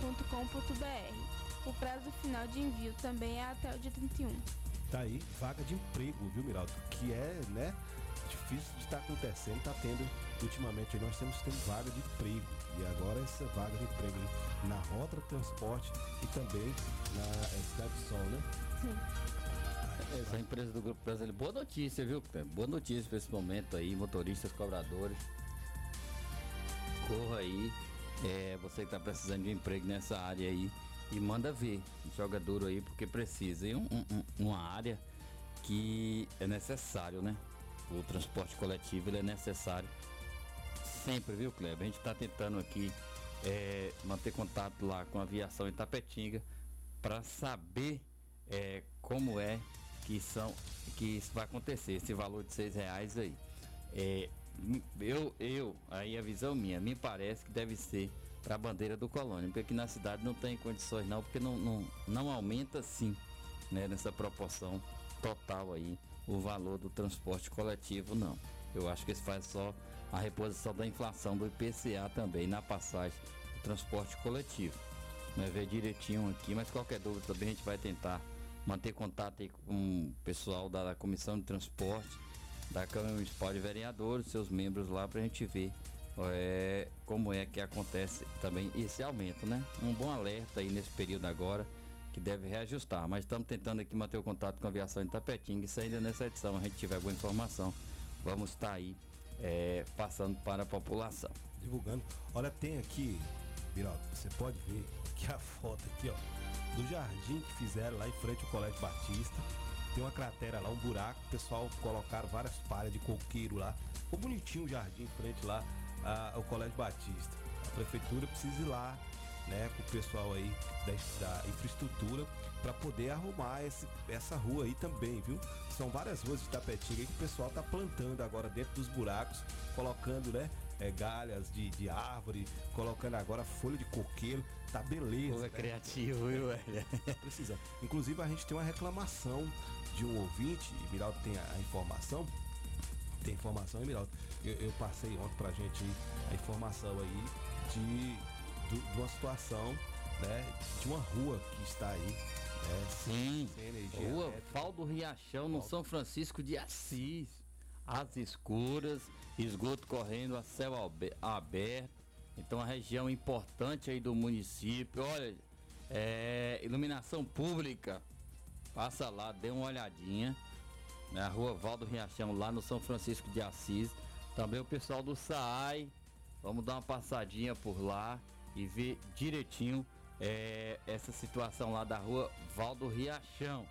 cidadesol.com.br. O prazo final de envio também é até o dia 31. Tá aí, vaga de emprego, viu, Miraldo? Que é, né, difícil de estar acontecendo, tá tendo, ultimamente nós temos tendo vaga de emprego. E agora essa vaga de emprego na Rota Transporte e também na eh, Cidade Sol, né? Essa empresa do Grupo Brasileiro. Boa notícia, viu? Boa notícia para esse momento aí, motoristas, cobradores. Corra aí. É, você que está precisando de um emprego nessa área aí. e manda ver. Joga duro aí porque precisa. E um, um, uma área que é necessário, né? O transporte coletivo ele é necessário sempre, viu, Kleber? A gente está tentando aqui é, manter contato lá com a aviação em Tapetinga para saber é, como é que são que isso vai acontecer, esse valor de seis reais aí. É, eu, eu, aí a visão minha, me parece que deve ser para a bandeira do colônia, porque aqui na cidade não tem condições não, porque não, não, não aumenta sim, né, nessa proporção total aí o valor do transporte coletivo não. Eu acho que isso faz só a reposição da inflação do IPCA também na passagem do transporte coletivo. Vai ver direitinho aqui, mas qualquer dúvida também a gente vai tentar manter contato aí com o pessoal da Comissão de Transporte, da Câmara Municipal de Vereadores, seus membros lá para a gente ver é, como é que acontece também esse aumento, né? Um bom alerta aí nesse período agora que deve reajustar, mas estamos tentando aqui manter o contato com a aviação de Tapetinga se ainda nessa edição a gente tiver boa informação, vamos estar aí é, passando para a população. Divulgando. Olha, tem aqui, Biraldo, você pode ver que a foto aqui, ó, do jardim que fizeram lá em frente ao Colégio Batista. Tem uma cratera lá, um buraco, o pessoal colocaram várias palhas de coqueiro lá. Ficou bonitinho o jardim em frente lá a, ao Colégio Batista. A prefeitura precisa ir lá, né, com o pessoal aí da, da infraestrutura para poder arrumar esse, essa rua aí também, viu? São várias ruas de tapetinga que o pessoal tá plantando agora dentro dos buracos, colocando, né? É, galhas de, de árvore, colocando agora folha de coqueiro, tá beleza. Pô, é né? criativo, viu, velho? Precisa. Inclusive a gente tem uma reclamação de um ouvinte, e Miraldo tem a, a informação. Tem informação, hein, Miraldo? Eu, eu, passei ontem pra gente a informação aí de, de, de uma situação, né? De uma rua que está aí é, sim. Rua Val do Riachão, no São Francisco de Assis. As escuras, esgoto correndo a céu aberto. Então, a região importante aí do município. Olha, é, iluminação pública. Passa lá, dê uma olhadinha. Na rua Valdo Riachão, lá no São Francisco de Assis. Também o pessoal do SAAI. Vamos dar uma passadinha por lá e ver direitinho é, essa situação lá da rua Valdo Riachão.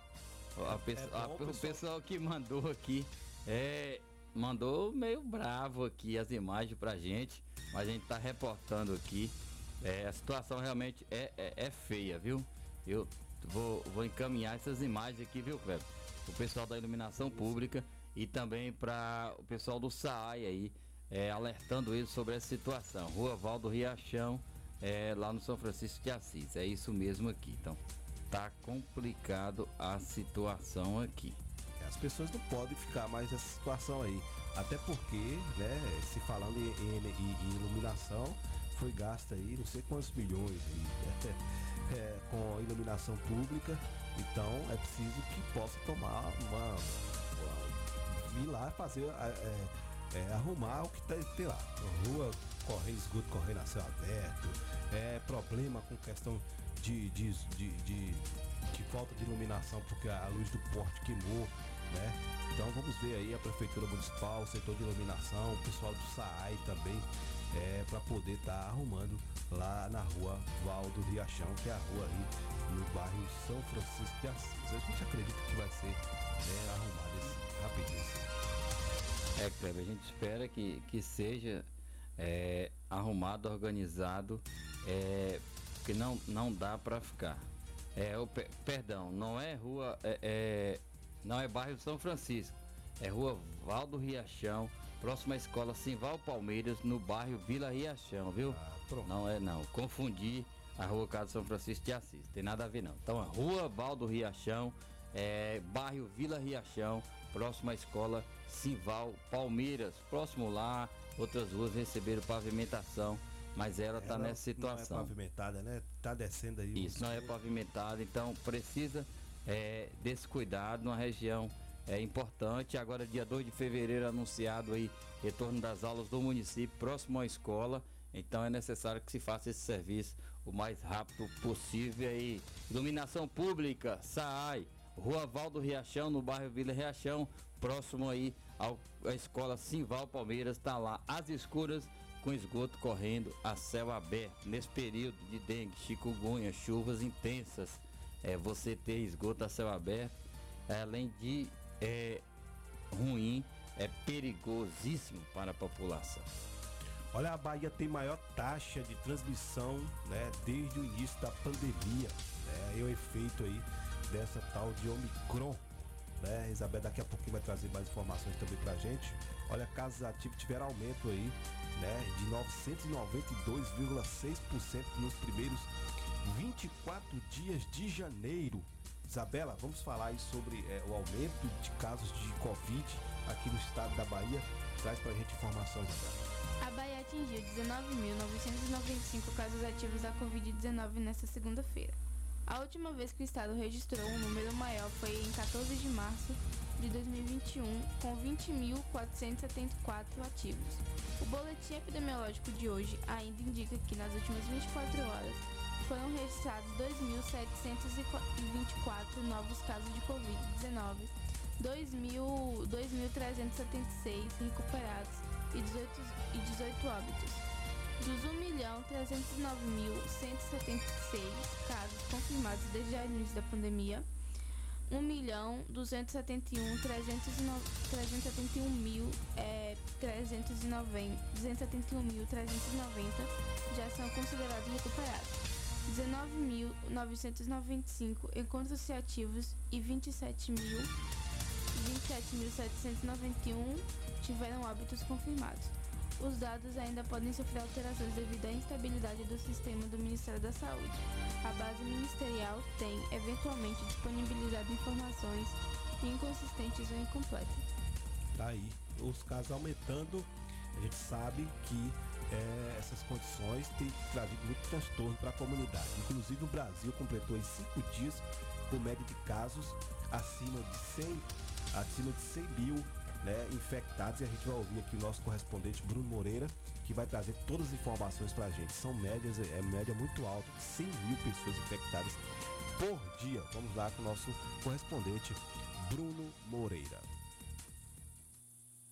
A, é, a, bom, o pessoal que mandou aqui é, mandou meio bravo aqui as imagens pra gente, mas a gente tá reportando aqui. É, a situação realmente é, é, é, feia, viu? Eu vou, vou encaminhar essas imagens aqui, viu, Cleber? O pessoal da iluminação pública e também para o pessoal do SAAI aí, é, alertando eles sobre essa situação. Rua Valdo Riachão, é, lá no São Francisco de Assis. É isso mesmo aqui. Então, tá complicado a situação aqui. As pessoas não podem ficar mais nessa situação aí. Até porque, né, se falando em, em, em iluminação, foi gasto aí não sei quantos milhões aí, né, é, com iluminação pública. Então é preciso que possa tomar uma. uma ir lá fazer. É, é, arrumar o que tem, tem lá. Rua correndo, esgoto correndo a céu aberto, é, problema com questão de, de, de, de, de falta de iluminação porque a luz do porte queimou, né? Então vamos ver aí a Prefeitura Municipal, o setor de iluminação, o pessoal do SAAI também, é, para poder estar tá arrumando lá na rua Valdo Riachão, que é a rua aí no bairro São Francisco de Assis. A gente acredita que vai ser né, arrumado esse, rapidinho. É, Kleber, a gente espera que, que seja é, arrumado, organizado, é, porque não, não dá para ficar. É, o, perdão, não é rua, é, é, não é bairro São Francisco, é rua Valdo Riachão, próxima à escola Simval Palmeiras, no bairro Vila Riachão, viu? Ah, não é não, confundi a rua Casa São Francisco de Assis, tem nada a ver não. Então, a rua Valdo Riachão, é, bairro Vila Riachão, próxima à escola Simval Palmeiras, próximo lá, outras ruas receberam pavimentação, mas ela está nessa situação. Não é pavimentada, né? Está descendo aí. Isso, não é pavimentada, então precisa é, desse cuidado numa região é importante. Agora, dia 2 de fevereiro, anunciado aí retorno das aulas do município próximo à escola. Então é necessário que se faça esse serviço o mais rápido possível aí. Iluminação pública, SAAI, Rua Valdo Riachão, no bairro Vila Riachão, próximo aí à escola Simval Palmeiras, está lá às escuras com esgoto correndo a céu aberto. Nesse período de dengue, chikungunya, chuvas intensas, é, você ter esgoto a céu aberto, além de é, ruim, é perigosíssimo para a população. Olha, a Bahia tem maior taxa de transmissão né, desde o início da pandemia. Né, é o efeito aí dessa tal de Omicron. Né? Isabel daqui a pouquinho vai trazer mais informações também pra gente. Olha, casos ativos tiveram aumento aí, né? De 992,6% nos primeiros 24 dias de janeiro. Isabela, vamos falar aí sobre é, o aumento de casos de Covid aqui no estado da Bahia. Traz pra gente informações, Isabela. A Bahia atingiu 19.995 casos ativos da Covid-19 nesta segunda-feira. A última vez que o estado registrou um número maior foi em 14 de março de 2021, com 20.474 ativos. O boletim epidemiológico de hoje ainda indica que nas últimas 24 horas foram registrados 2.724 novos casos de Covid-19, 2.376 recuperados e 18, e 18 óbitos. Dos 1.309.176 casos confirmados desde o início da pandemia, 1.271.390 já são considerados recuperados. 19.995 encontros-se ativos e 27.000 27.791 tiveram óbitos confirmados. Os dados ainda podem sofrer alterações devido à instabilidade do sistema do Ministério da Saúde. A base ministerial tem, eventualmente, disponibilizado informações inconsistentes ou incompletas. Tá aí, os casos aumentando, a gente sabe que é, essas condições têm trazido muito transtorno para a comunidade. Inclusive o Brasil completou em cinco dias com média de casos acima de 100, acima de 100 mil né, infectados e a gente vai ouvir aqui o nosso correspondente Bruno Moreira, que vai trazer todas as informações pra gente. São médias, é média muito alta, 100 mil pessoas infectadas por dia. Vamos lá com o nosso correspondente Bruno Moreira.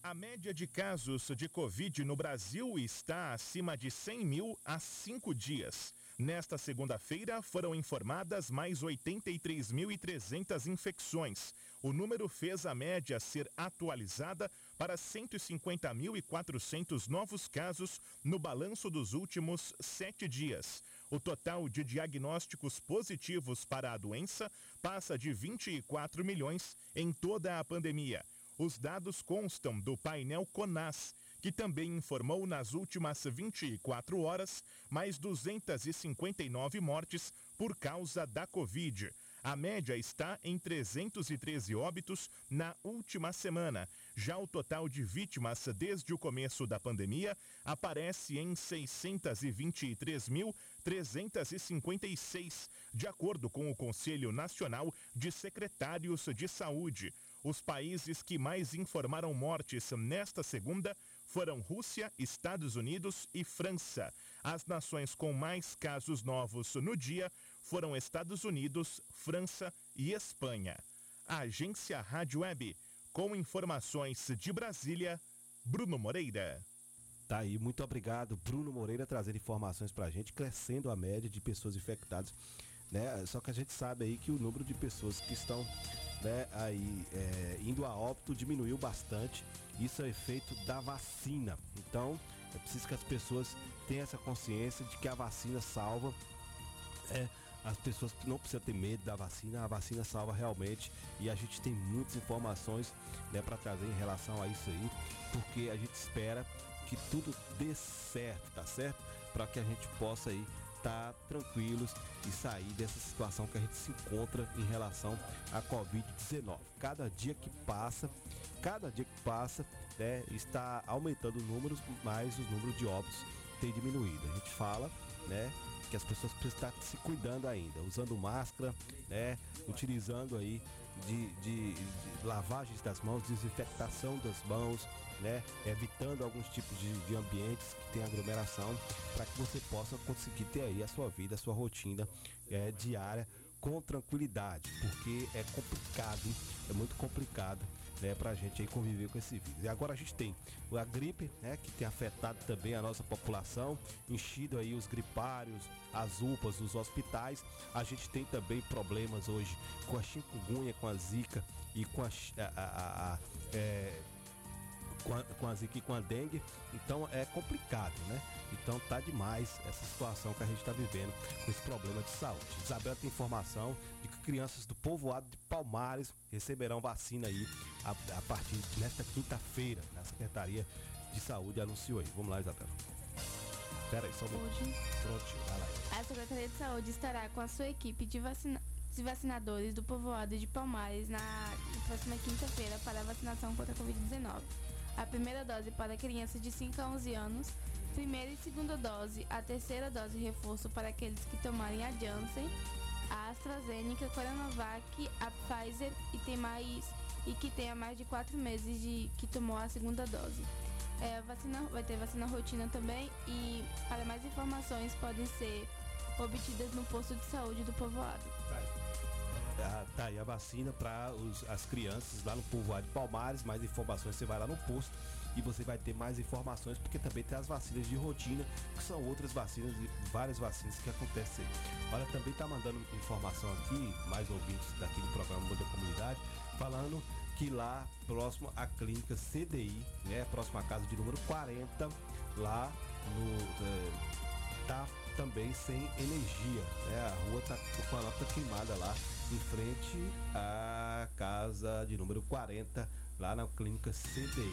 A média de casos de Covid no Brasil está acima de 100 mil há cinco dias. Nesta segunda-feira, foram informadas mais 83.300 infecções. O número fez a média ser atualizada para 150.400 novos casos no balanço dos últimos sete dias. O total de diagnósticos positivos para a doença passa de 24 milhões em toda a pandemia. Os dados constam do painel CONAS, que também informou nas últimas 24 horas mais 259 mortes por causa da Covid. A média está em 313 óbitos na última semana. Já o total de vítimas desde o começo da pandemia aparece em 623.356, de acordo com o Conselho Nacional de Secretários de Saúde. Os países que mais informaram mortes nesta segunda foram Rússia, Estados Unidos e França. As nações com mais casos novos no dia foram Estados Unidos, França e Espanha. A agência Rádio Web, com informações de Brasília, Bruno Moreira. Tá aí, muito obrigado, Bruno Moreira, trazendo informações pra gente, crescendo a média de pessoas infectadas. Né? Só que a gente sabe aí que o número de pessoas que estão né, aí é, indo a óbito diminuiu bastante. Isso é efeito da vacina. Então, é preciso que as pessoas tenham essa consciência de que a vacina salva. É, as pessoas não precisam ter medo da vacina, a vacina salva realmente e a gente tem muitas informações né, para trazer em relação a isso aí, porque a gente espera que tudo dê certo, tá certo? Para que a gente possa aí estar tá tranquilos e sair dessa situação que a gente se encontra em relação à Covid-19. Cada dia que passa, cada dia que passa, né, está aumentando os números, mas os números de óbitos têm diminuído. A gente fala, né, que as pessoas precisam estar se cuidando ainda, usando máscara, né, utilizando aí de, de, de lavagens das mãos, desinfectação das mãos, né, evitando alguns tipos de, de ambientes que tem aglomeração, para que você possa conseguir ter aí a sua vida, a sua rotina é, diária com tranquilidade, porque é complicado, é muito complicado né, pra gente aí conviver com esse vírus. E agora a gente tem a gripe, né, que tem afetado também a nossa população, enchido aí os gripários, as UPAs, os hospitais. A gente tem também problemas hoje com a chikungunya, com a zika e com a, a, a, a é, com a, com a zika e com a dengue. Então é complicado, né? Então tá demais essa situação que a gente está vivendo com esse problema de saúde. Isabela tem informação de que crianças do povoado de Palmares receberão vacina aí a, a partir nesta quinta-feira. A Secretaria de Saúde anunciou aí. Vamos lá, Isabela. Pera aí, só um vai lá. A Secretaria de Saúde estará com a sua equipe de, vacina de vacinadores do povoado de Palmares na próxima quinta-feira para a vacinação contra a Covid-19. A primeira dose para crianças de 5 a 11 anos, primeira e segunda dose, a terceira dose reforço para aqueles que tomarem a Janssen, a AstraZeneca, a Coronavac, a Pfizer e tem mais e que tenha mais de 4 meses de que tomou a segunda dose. É, vacina, vai ter vacina rotina também e para mais informações podem ser obtidas no posto de saúde do povoado. Ah, tá aí a vacina para as crianças lá no povoado de Palmares. Mais informações você vai lá no posto e você vai ter mais informações, porque também tem as vacinas de rotina, que são outras vacinas, várias vacinas que acontecem. Olha, também tá mandando informação aqui, mais ouvintes daqui do programa Muda Comunidade, falando que lá próximo à clínica CDI, né, próximo à casa de número 40, lá no é, tá também sem energia, né? A rua tá com a lâmpada queimada lá em frente à casa de número 40, lá na clínica CDI.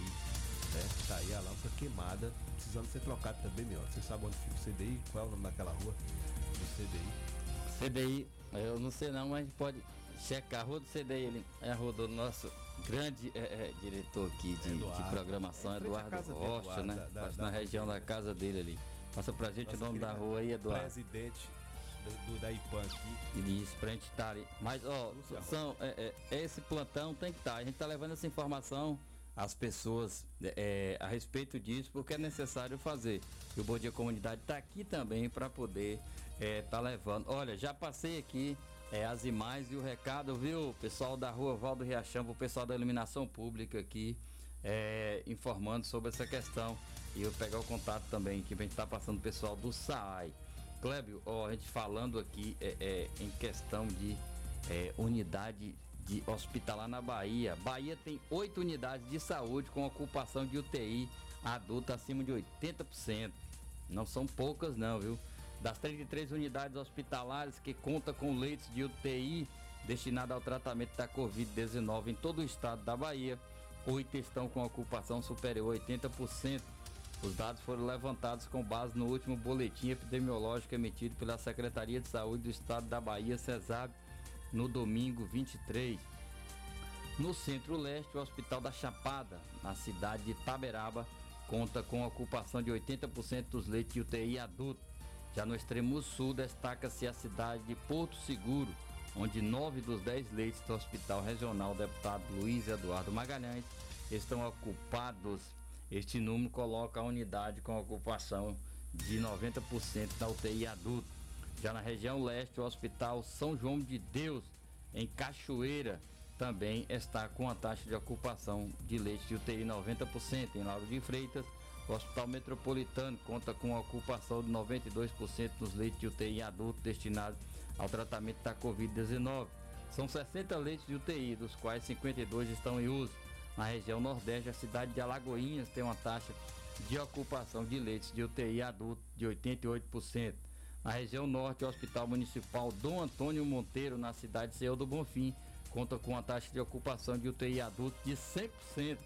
Né? Tá aí a lâmpada queimada, precisando ser trocada também, meu. Você sabe onde fica o CDI? Qual é o nome daquela rua do CDI? CDI, eu não sei não, mas pode checar. A rua do CDI, ele é a rua do nosso grande é, é, diretor aqui de, de programação, É, Eduardo Rocha, Eduardo, né? da- da- da- na região da casa dele ali. Passa pra gente Nosso o nome da rua aí, Eduardo. Presidente do, do- da IPAN aqui. Isso, pra gente estar ali. Mas, ó, são, é, é, esse plantão tem que estar. A gente tá levando essa informação às pessoas é, a respeito disso, porque é necessário fazer. E o Bom Dia Comunidade tá aqui também para poder é, tá levando. Olha, já passei aqui é, as imagens e o recado, viu, pessoal da rua Valdo Riachão, o pessoal da iluminação pública aqui, é, informando sobre essa questão. E eu pegar o contato também, que a gente tá passando o pessoal do SAAI. Clébio, ó, a gente falando aqui é, é, em questão de é, unidade de hospitalar na Bahia. Bahia tem oito unidades de saúde com ocupação de UTI adulta acima de 80%. Não são poucas não, viu? Das 33 unidades hospitalares que conta com leitos de UTI destinados ao tratamento da Covid-19 em todo o estado da Bahia, oito estão com ocupação superior a 80%. Os dados foram levantados com base no último boletim epidemiológico emitido pela Secretaria de Saúde do Estado da Bahia, CESAB, no domingo 23. No centro-leste, o Hospital da Chapada, na cidade de Taberaba, conta com ocupação de 80% dos leitos de UTI adulto. Já no extremo sul, destaca-se a cidade de Porto Seguro, onde nove dos dez leitos do Hospital Regional Deputado Luiz Eduardo Magalhães estão ocupados. Este número coloca a unidade com ocupação de 90% da UTI adulto. Já na região leste, o Hospital São João de Deus, em Cachoeira, também está com a taxa de ocupação de leite de UTI 90%. Em Lauro de Freitas, o Hospital Metropolitano conta com a ocupação de 92% dos leitos de UTI adulto destinados ao tratamento da Covid-19. São 60 leitos de UTI, dos quais 52 estão em uso. Na região Nordeste, a cidade de Alagoinhas tem uma taxa de ocupação de leitos de UTI adulto de 88%. Na região Norte, o Hospital Municipal Dom Antônio Monteiro, na cidade de Senhor do Bonfim, conta com uma taxa de ocupação de UTI adulto de 100%.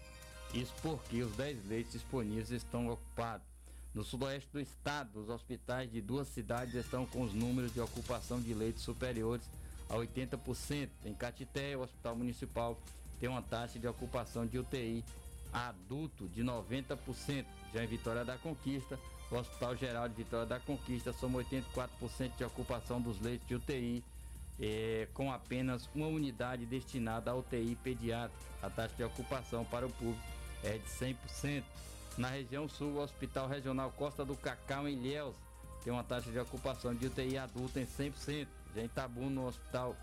Isso porque os 10 leitos disponíveis estão ocupados. No sudoeste do estado, os hospitais de duas cidades estão com os números de ocupação de leitos superiores a 80%. Em Catité, o Hospital Municipal tem uma taxa de ocupação de UTI adulto de 90%. Já em Vitória da Conquista, o Hospital Geral de Vitória da Conquista soma 84% de ocupação dos leitos de UTI, eh, com apenas uma unidade destinada à UTI pediátrica. A taxa de ocupação para o público é de 100%. Na região sul, o Hospital Regional Costa do Cacau, em Ilhéus, tem uma taxa de ocupação de UTI adulta em 100%. Já em Itabuna, no hospital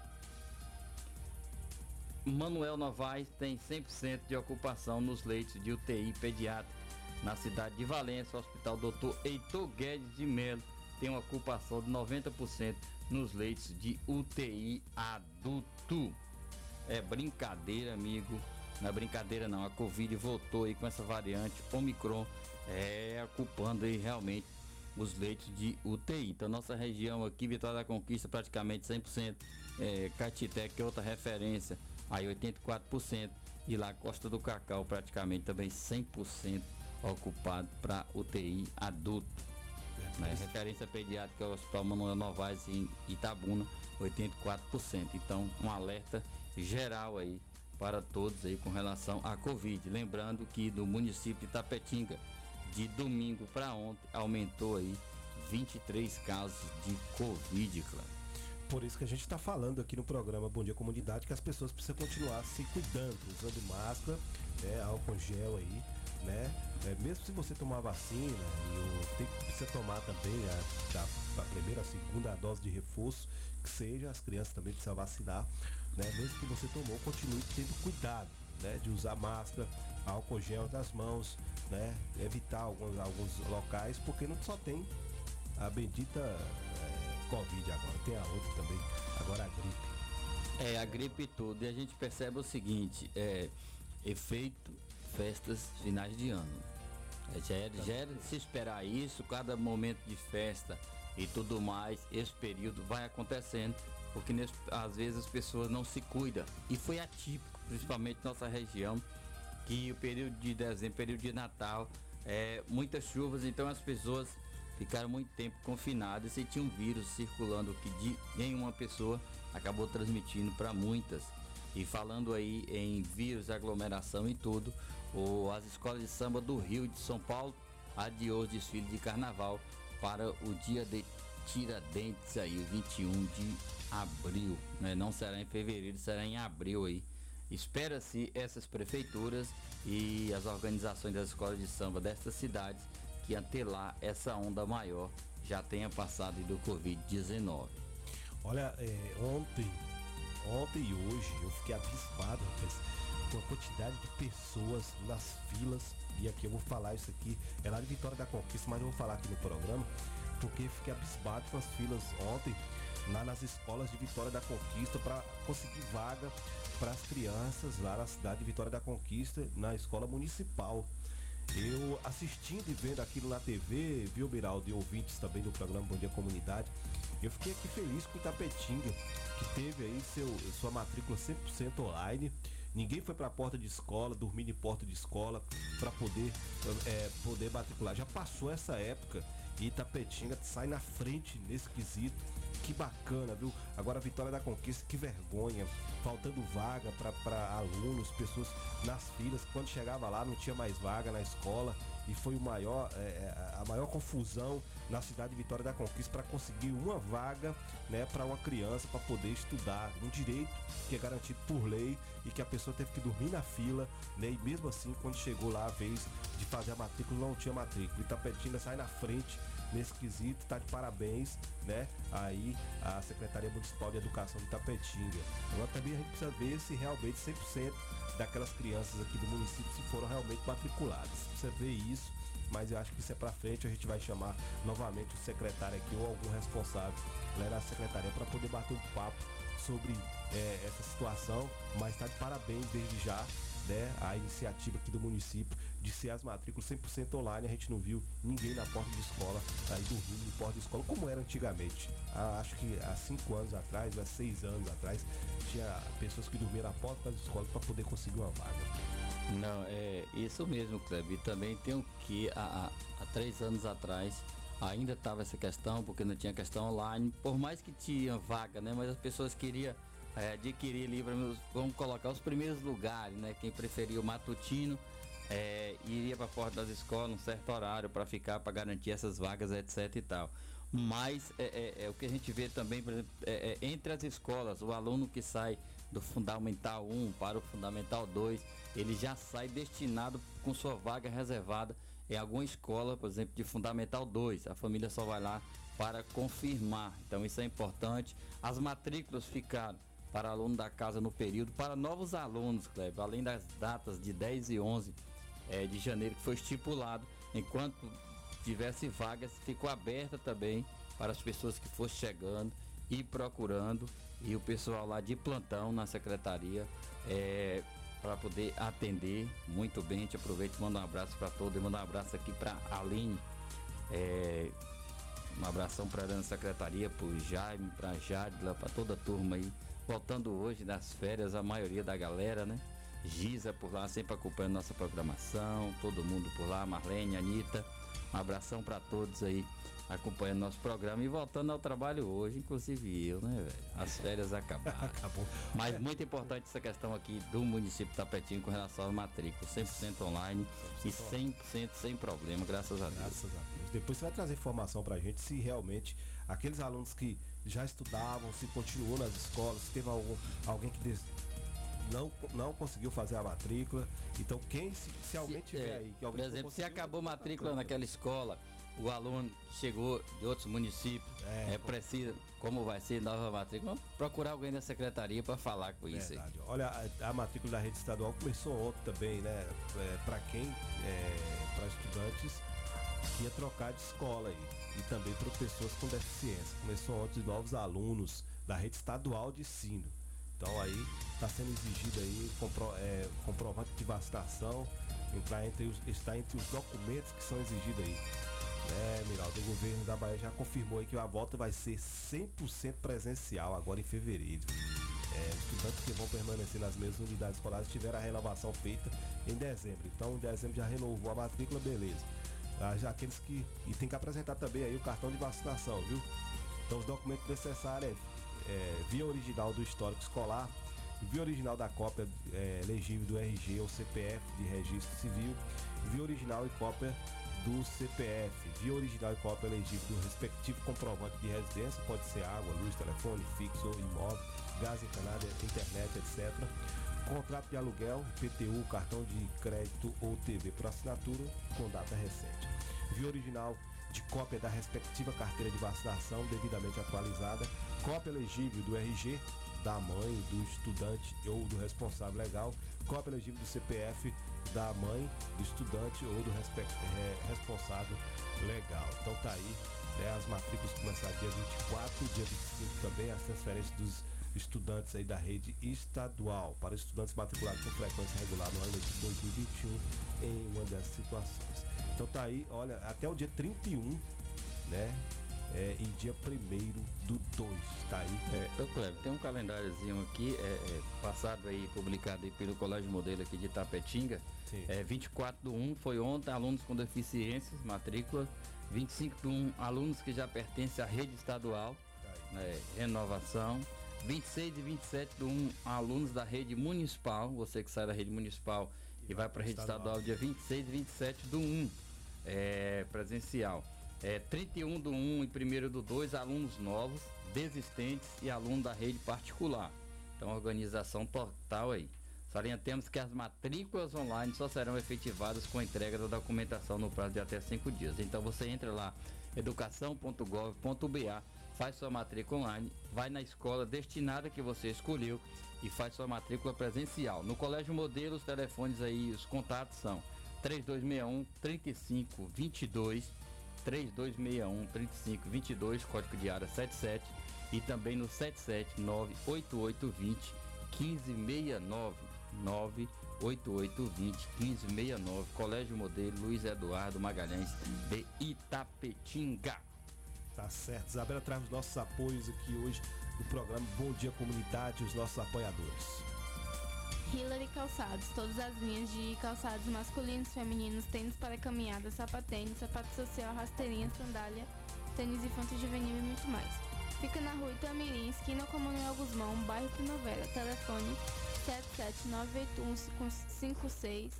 Manuel Novaes tem 100% de ocupação nos leitos de UTI pediátrica. Na cidade de Valença, o Hospital Dr. Heitor Guedes de Melo tem uma ocupação de 90% nos leitos de UTI adulto. É brincadeira, amigo. Não é brincadeira não. A Covid voltou aí com essa variante Omicron, é ocupando aí realmente os leitos de UTI. Então nossa região aqui, Vitória da Conquista, praticamente 100%. É, Catité, que é outra referência, aí 84%. E lá Costa do Cacau, praticamente também 100% ocupado para UTI adulto. Né? Referência pediátrica é o Hospital Manuel Novaes em Itabuna, 84%. Então, um alerta geral aí para todos aí com relação à Covid. Lembrando que do município de Tapetinga, de domingo para ontem, aumentou aí 23 casos de Covid, claro. Por isso que a gente está falando aqui no programa Bom Dia Comunidade que as pessoas precisam continuar se cuidando, usando máscara, né, álcool gel aí, né? É, mesmo se você tomar vacina, e tem que precisa tomar também a, a, a, primeira, a segunda dose de reforço, que seja, as crianças também precisam vacinar, né? Mesmo que você tomou, continue tendo cuidado, né? De usar máscara, álcool gel das mãos, né? Evitar alguns, alguns locais, porque não só tem a bendita é, Covid agora, tem a outra também, agora a gripe. É, a gripe tudo. E a gente percebe o seguinte, é, efeito festas finais de ano. É, já era, já era de se esperar isso, cada momento de festa e tudo mais, esse período vai acontecendo, porque nesse, às vezes as pessoas não se cuidam. E foi atípico, principalmente nossa região, que o período de dezembro, período de Natal, é, muitas chuvas, então as pessoas ficaram muito tempo confinadas e tinha um vírus circulando que de, em uma pessoa acabou transmitindo para muitas. E falando aí em vírus, aglomeração e tudo, o, as escolas de samba do Rio e de São Paulo adiou o desfile de carnaval para o dia de Tiradentes aí, o 21 de abril. Né? Não será em fevereiro, será em abril aí. Espera-se essas prefeituras e as organizações das escolas de samba destas cidades que até lá essa onda maior já tenha passado do Covid-19. Olha, é, ontem, ontem e hoje eu fiquei abismado, rapaz com a quantidade de pessoas nas filas. E aqui eu vou falar isso aqui, é lá de Vitória da Conquista, mas eu vou falar aqui no programa, porque fiquei abismado com as filas ontem lá nas escolas de Vitória da Conquista para conseguir vaga para as crianças lá na cidade de Vitória da Conquista, na escola municipal. Eu assistindo e vendo aquilo na TV, viu, Miraldo, e ouvintes também do programa Bom Dia Comunidade, eu fiquei aqui feliz com o que teve aí seu, sua matrícula 100% online. Ninguém foi para a porta de escola, dormindo em porta de escola para poder é, poder matricular. Já passou essa época e Itapetinga sai na frente nesse quesito. Que bacana, viu? Agora a Vitória da Conquista, que vergonha. Faltando vaga para alunos, pessoas nas filas. Quando chegava lá não tinha mais vaga na escola e foi o maior, é, é, a maior confusão na cidade de Vitória da Conquista para conseguir uma vaga né, para uma criança para poder estudar. Um direito que é garantido por lei e que a pessoa teve que dormir na fila, né? E mesmo assim, quando chegou lá a vez de fazer a matrícula, não tinha matrícula. Itapetina sai na frente nesse quesito, tá de parabéns, né? Aí a Secretaria Municipal de Educação de Itapetinga. Agora também a gente precisa ver se realmente 100% daquelas crianças aqui do município se foram realmente matriculadas. Precisa ver isso, mas eu acho que isso é para frente, a gente vai chamar novamente o secretário aqui ou algum responsável lá na secretaria para poder bater um papo sobre é, essa situação, mas está de parabéns desde já né, a iniciativa aqui do município de ser as matrículas 100% online. A gente não viu ninguém na porta de escola, aí dormindo em porta de escola, como era antigamente. Ah, acho que há cinco anos atrás, há seis anos atrás, tinha pessoas que dormiam na porta das escolas para poder conseguir uma vaga. Não, é isso mesmo, Kleber. Também tem que há, há três anos atrás ainda estava essa questão, porque não tinha questão online, por mais que tinha vaga, né? Mas as pessoas queriam é, adquirir livros, vamos colocar os primeiros lugares, né? Quem preferia o matutino é, iria para a porta das escolas um certo horário para ficar, para garantir essas vagas, etc e tal. Mas é, é, é, o que a gente vê também, por exemplo, é, é, entre as escolas, o aluno que sai do Fundamental 1 para o Fundamental 2, ele já sai destinado com sua vaga reservada em alguma escola, por exemplo, de Fundamental 2. A família só vai lá para confirmar. Então isso é importante. As matrículas ficaram para aluno da casa no período, para novos alunos, Kleber, além das datas de 10 e 11 eh, de janeiro que foi estipulado, enquanto tivesse vagas, ficou aberta também para as pessoas que fossem chegando e procurando e o pessoal lá de plantão na secretaria é, para poder atender muito bem. Te aproveito mando um abraço para todos mando um abraço aqui para a Aline. É, um abração para na secretaria, para o Jaime, para a Jadila, para toda a turma aí. Voltando hoje das férias, a maioria da galera, né? Giza por lá, sempre acompanhando nossa programação, todo mundo por lá, Marlene, Anitta. Um abração para todos aí acompanhando nosso programa e voltando ao trabalho hoje, inclusive eu, né, velho? As férias acabaram. [laughs] Acabou. Mas muito importante essa questão aqui do município Tapetinho com relação à matrícula, 100% online e 100% sem problema, graças a Deus. Graças a Deus. Depois você vai trazer informação pra gente se realmente aqueles alunos que já estudavam, se continuou nas escolas, se teve algum, alguém que des- não, não conseguiu fazer a matrícula. Então quem se, se alguém tiver É, aí, que por exemplo, se acabou matrícula naquela escola, o aluno chegou de outros municípios, é, precisa, como vai ser nova matrícula, procurar alguém da secretaria para falar com isso aí. Olha, a, a matrícula da rede estadual começou ontem também, né? É, para quem, é, para estudantes ia trocar de escola aí. E também para pessoas com deficiência. Começou ontem novos alunos da rede estadual de ensino. Então aí está sendo exigido aí compro, é, comprovante de vacinação, entrar entre os, está entre os documentos que são exigidos aí. É, Miraldo, o governo da Bahia já confirmou aí que a volta vai ser 100% presencial agora em fevereiro. É, estudantes que vão permanecer nas mesmas unidades escolares tiveram a renovação feita em dezembro. Então, em dezembro já renovou a matrícula, beleza. Ah, aqueles que. E tem que apresentar também aí o cartão de vacinação, viu? Então, os documentos necessários é, é, via original do histórico escolar, via original da cópia é, legível do RG ou CPF de registro civil, via original e cópia do CPF, via original e cópia legível do respectivo comprovante de residência, pode ser água, luz, telefone, fixo ou imóvel, gás encanado, internet, etc. Contrato de aluguel, PTU, cartão de crédito ou TV por assinatura com data recente. Via original de cópia da respectiva carteira de vacinação devidamente atualizada, cópia legível do RG da mãe, do estudante ou do responsável legal, cópia legível do CPF da mãe, do estudante ou do eh, responsável legal. Então tá aí, né, as matrículas começaram dia 24, dia 25 também, as transferências dos estudantes aí da rede estadual para estudantes matriculados com frequência regular no ano de 2021 em uma dessas situações. Então tá aí, olha, até o dia 31, né? É, e dia 1 do 2, tá aí. É, ô Cleber, tem um calendáriozinho aqui, é, é, passado aí, publicado aí pelo Colégio Modelo aqui de Tapetinga. É, 24 do 1 foi ontem, alunos com deficiências, matrícula. 25 do 1, alunos que já pertencem à rede estadual, né, renovação. 26 e 27 do 1, alunos da rede municipal, você que sai da rede municipal e vai para a rede estadual, dia 26 e 27 do 1, é, presencial. É, 31 do 1 e 1 do 2, alunos novos, desistentes e aluno da rede particular. Então, organização total aí. Salientemos que as matrículas online só serão efetivadas com a entrega da documentação no prazo de até cinco dias. Então você entra lá, educação.gov.ba, faz sua matrícula online, vai na escola destinada que você escolheu e faz sua matrícula presencial. No Colégio Modelo, os telefones aí, os contatos são 3261 3522 3261 3522, código de área 77 e também no 779 8820 1569 98820 1569 Colégio Modelo Luiz Eduardo Magalhães de Itapetinga. Tá certo. Isabela traz os nossos apoios aqui hoje do programa Bom Dia Comunidade, os nossos apoiadores. Hillary Calçados, todas as linhas de calçados masculinos, femininos, tênis para caminhada, sapatênis, sapato social, rasteirinha, sandália, tênis infantil juvenil e muito mais. Fica na rua Itamirim, esquina com Manuel Guzmão, bairro Primavera. Telefone 7798156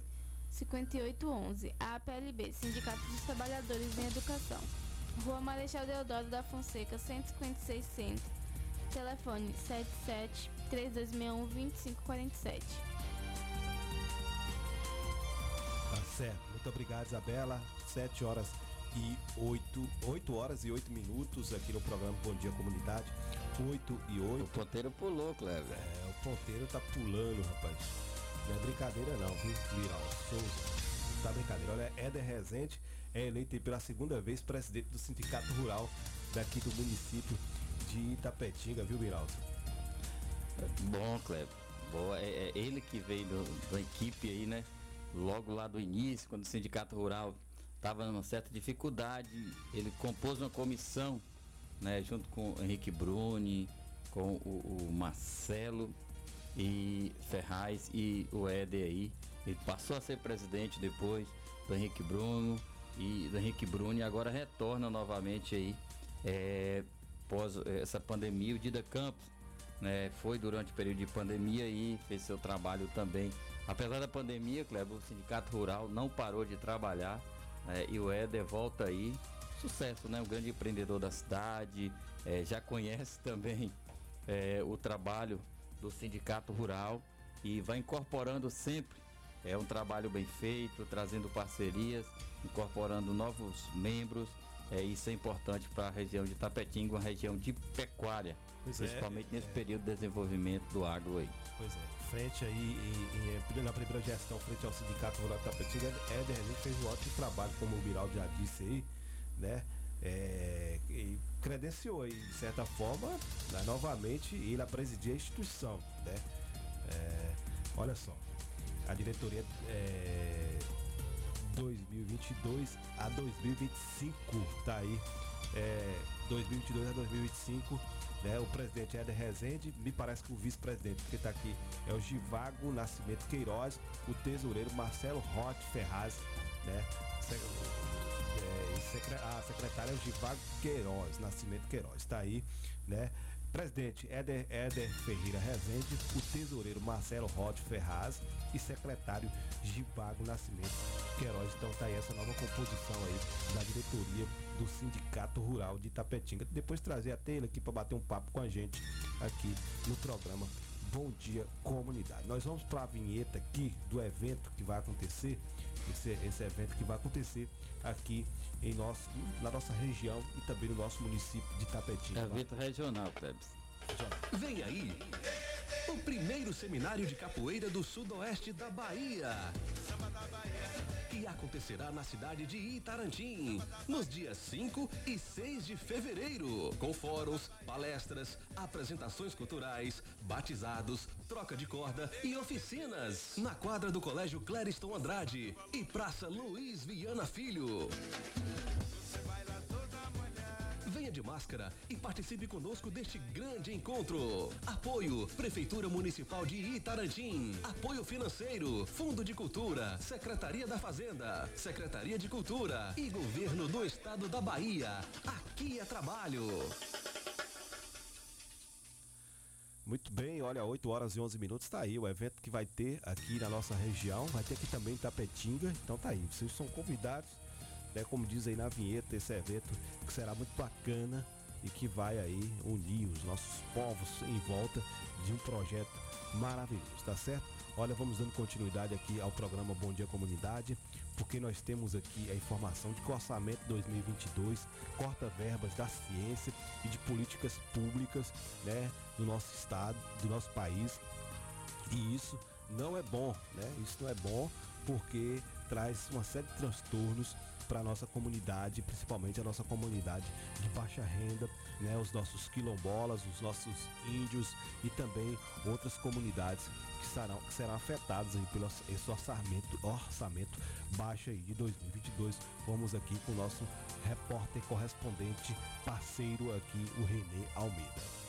5811. APLB, Sindicato dos Trabalhadores em Educação. Rua Marechal Deodoro da Fonseca, 156 Centro. Telefone 77 3261 2547. Tá certo. Muito obrigado, Isabela. 7 horas e 8, 8 horas e 8 minutos aqui no programa Bom Dia Comunidade. 8 e 8. O ponteiro pulou, Cleber. É, o ponteiro tá pulando, rapaz. Não é brincadeira não, viu? Viral Souza. Tá brincadeira. Olha, Éder Rezende é eleito pela segunda vez presidente do Sindicato Rural daqui do município de Itapetinga, viu, Miraldo? Bom, Cleber. Boa, é, é ele que veio do, da equipe aí, né? Logo lá do início, quando o Sindicato Rural estava numa certa dificuldade, ele compôs uma comissão, né? Junto com o Henrique Bruni, com o, o Marcelo e Ferraz e o Éder aí. Ele passou a ser presidente depois do Henrique Bruno e do Henrique Bruni agora retorna novamente aí é, pós essa pandemia, o Dida Campos né, foi durante o período de pandemia e fez seu trabalho também. Apesar da pandemia, Kleber, o Sindicato Rural não parou de trabalhar né, e o Éder volta aí. Sucesso, né? Um grande empreendedor da cidade, é, já conhece também é, o trabalho do Sindicato Rural e vai incorporando sempre. É um trabalho bem feito, trazendo parcerias, incorporando novos membros. É, isso é importante para a região de Tapetinga, uma região de pecuária, Pois é, principalmente nesse é. período de desenvolvimento do agro aí. Pois é, frente aí, em, em- na primeira gestão, frente ao Sindicato Rural de Tapetinga, Éder Rezende fez um ótimo trabalho, como o Miraldo já disse aí, né? É, e credenciou aí, de certa forma, né, novamente, ele a presidir a instituição, né? É, olha só, a diretoria é, 2022 a 2025, tá aí, é, 2022 a 2025, né? O presidente Éder Rezende, me parece que o vice-presidente que tá aqui é o Givago Nascimento Queiroz, o tesoureiro Marcelo Roth Ferraz, né? É, a secretária é o Givago Queiroz, Nascimento Queiroz, tá aí, né? Presidente Éder, Éder Ferreira Rezende, o tesoureiro Marcelo Roth Ferraz e secretário Givago Nascimento Queiroz. Então tá aí essa nova composição aí da diretoria do Sindicato Rural de Itapetinga. Depois trazer até ele aqui para bater um papo com a gente aqui no programa Bom Dia Comunidade. Nós vamos para a vinheta aqui do evento que vai acontecer, esse, esse evento que vai acontecer aqui em nosso, na nossa região e também no nosso município de Itapetinga. Evento regional, Klebs. Vem aí o primeiro seminário de capoeira do sudoeste da Bahia. Que acontecerá na cidade de Itarantim, nos dias 5 e 6 de fevereiro, com fóruns, palestras, apresentações culturais, batizados, troca de corda e oficinas, na quadra do Colégio Clériston Andrade e Praça Luiz Viana Filho. Venha de máscara e participe conosco deste grande encontro. Apoio Prefeitura Municipal de Itarantim. Apoio financeiro, Fundo de Cultura, Secretaria da Fazenda, Secretaria de Cultura e Governo do Estado da Bahia. Aqui é trabalho. Muito bem, olha, 8 horas e 11 minutos tá aí o evento que vai ter aqui na nossa região, vai ter aqui também em Tapetinga, então tá aí, vocês são convidados, né, como diz aí na vinheta, esse evento que será muito bacana e que vai aí unir os nossos povos em volta de um projeto maravilhoso, tá certo? Olha, vamos dando continuidade aqui ao programa Bom Dia Comunidade, porque nós temos aqui a informação de que o orçamento 2022 corta verbas da ciência e de políticas públicas, né, do nosso estado, do nosso país. E isso não é bom, né? Isso não é bom porque traz uma série de transtornos para a nossa comunidade, principalmente a nossa comunidade de baixa renda, né? Os nossos quilombolas, os nossos índios e também outras comunidades que serão, que serão afetadas aí pelo esse orçamento, orçamento baixo aí de 2022. Vamos aqui com o nosso repórter correspondente, parceiro aqui, o Renê Almeida.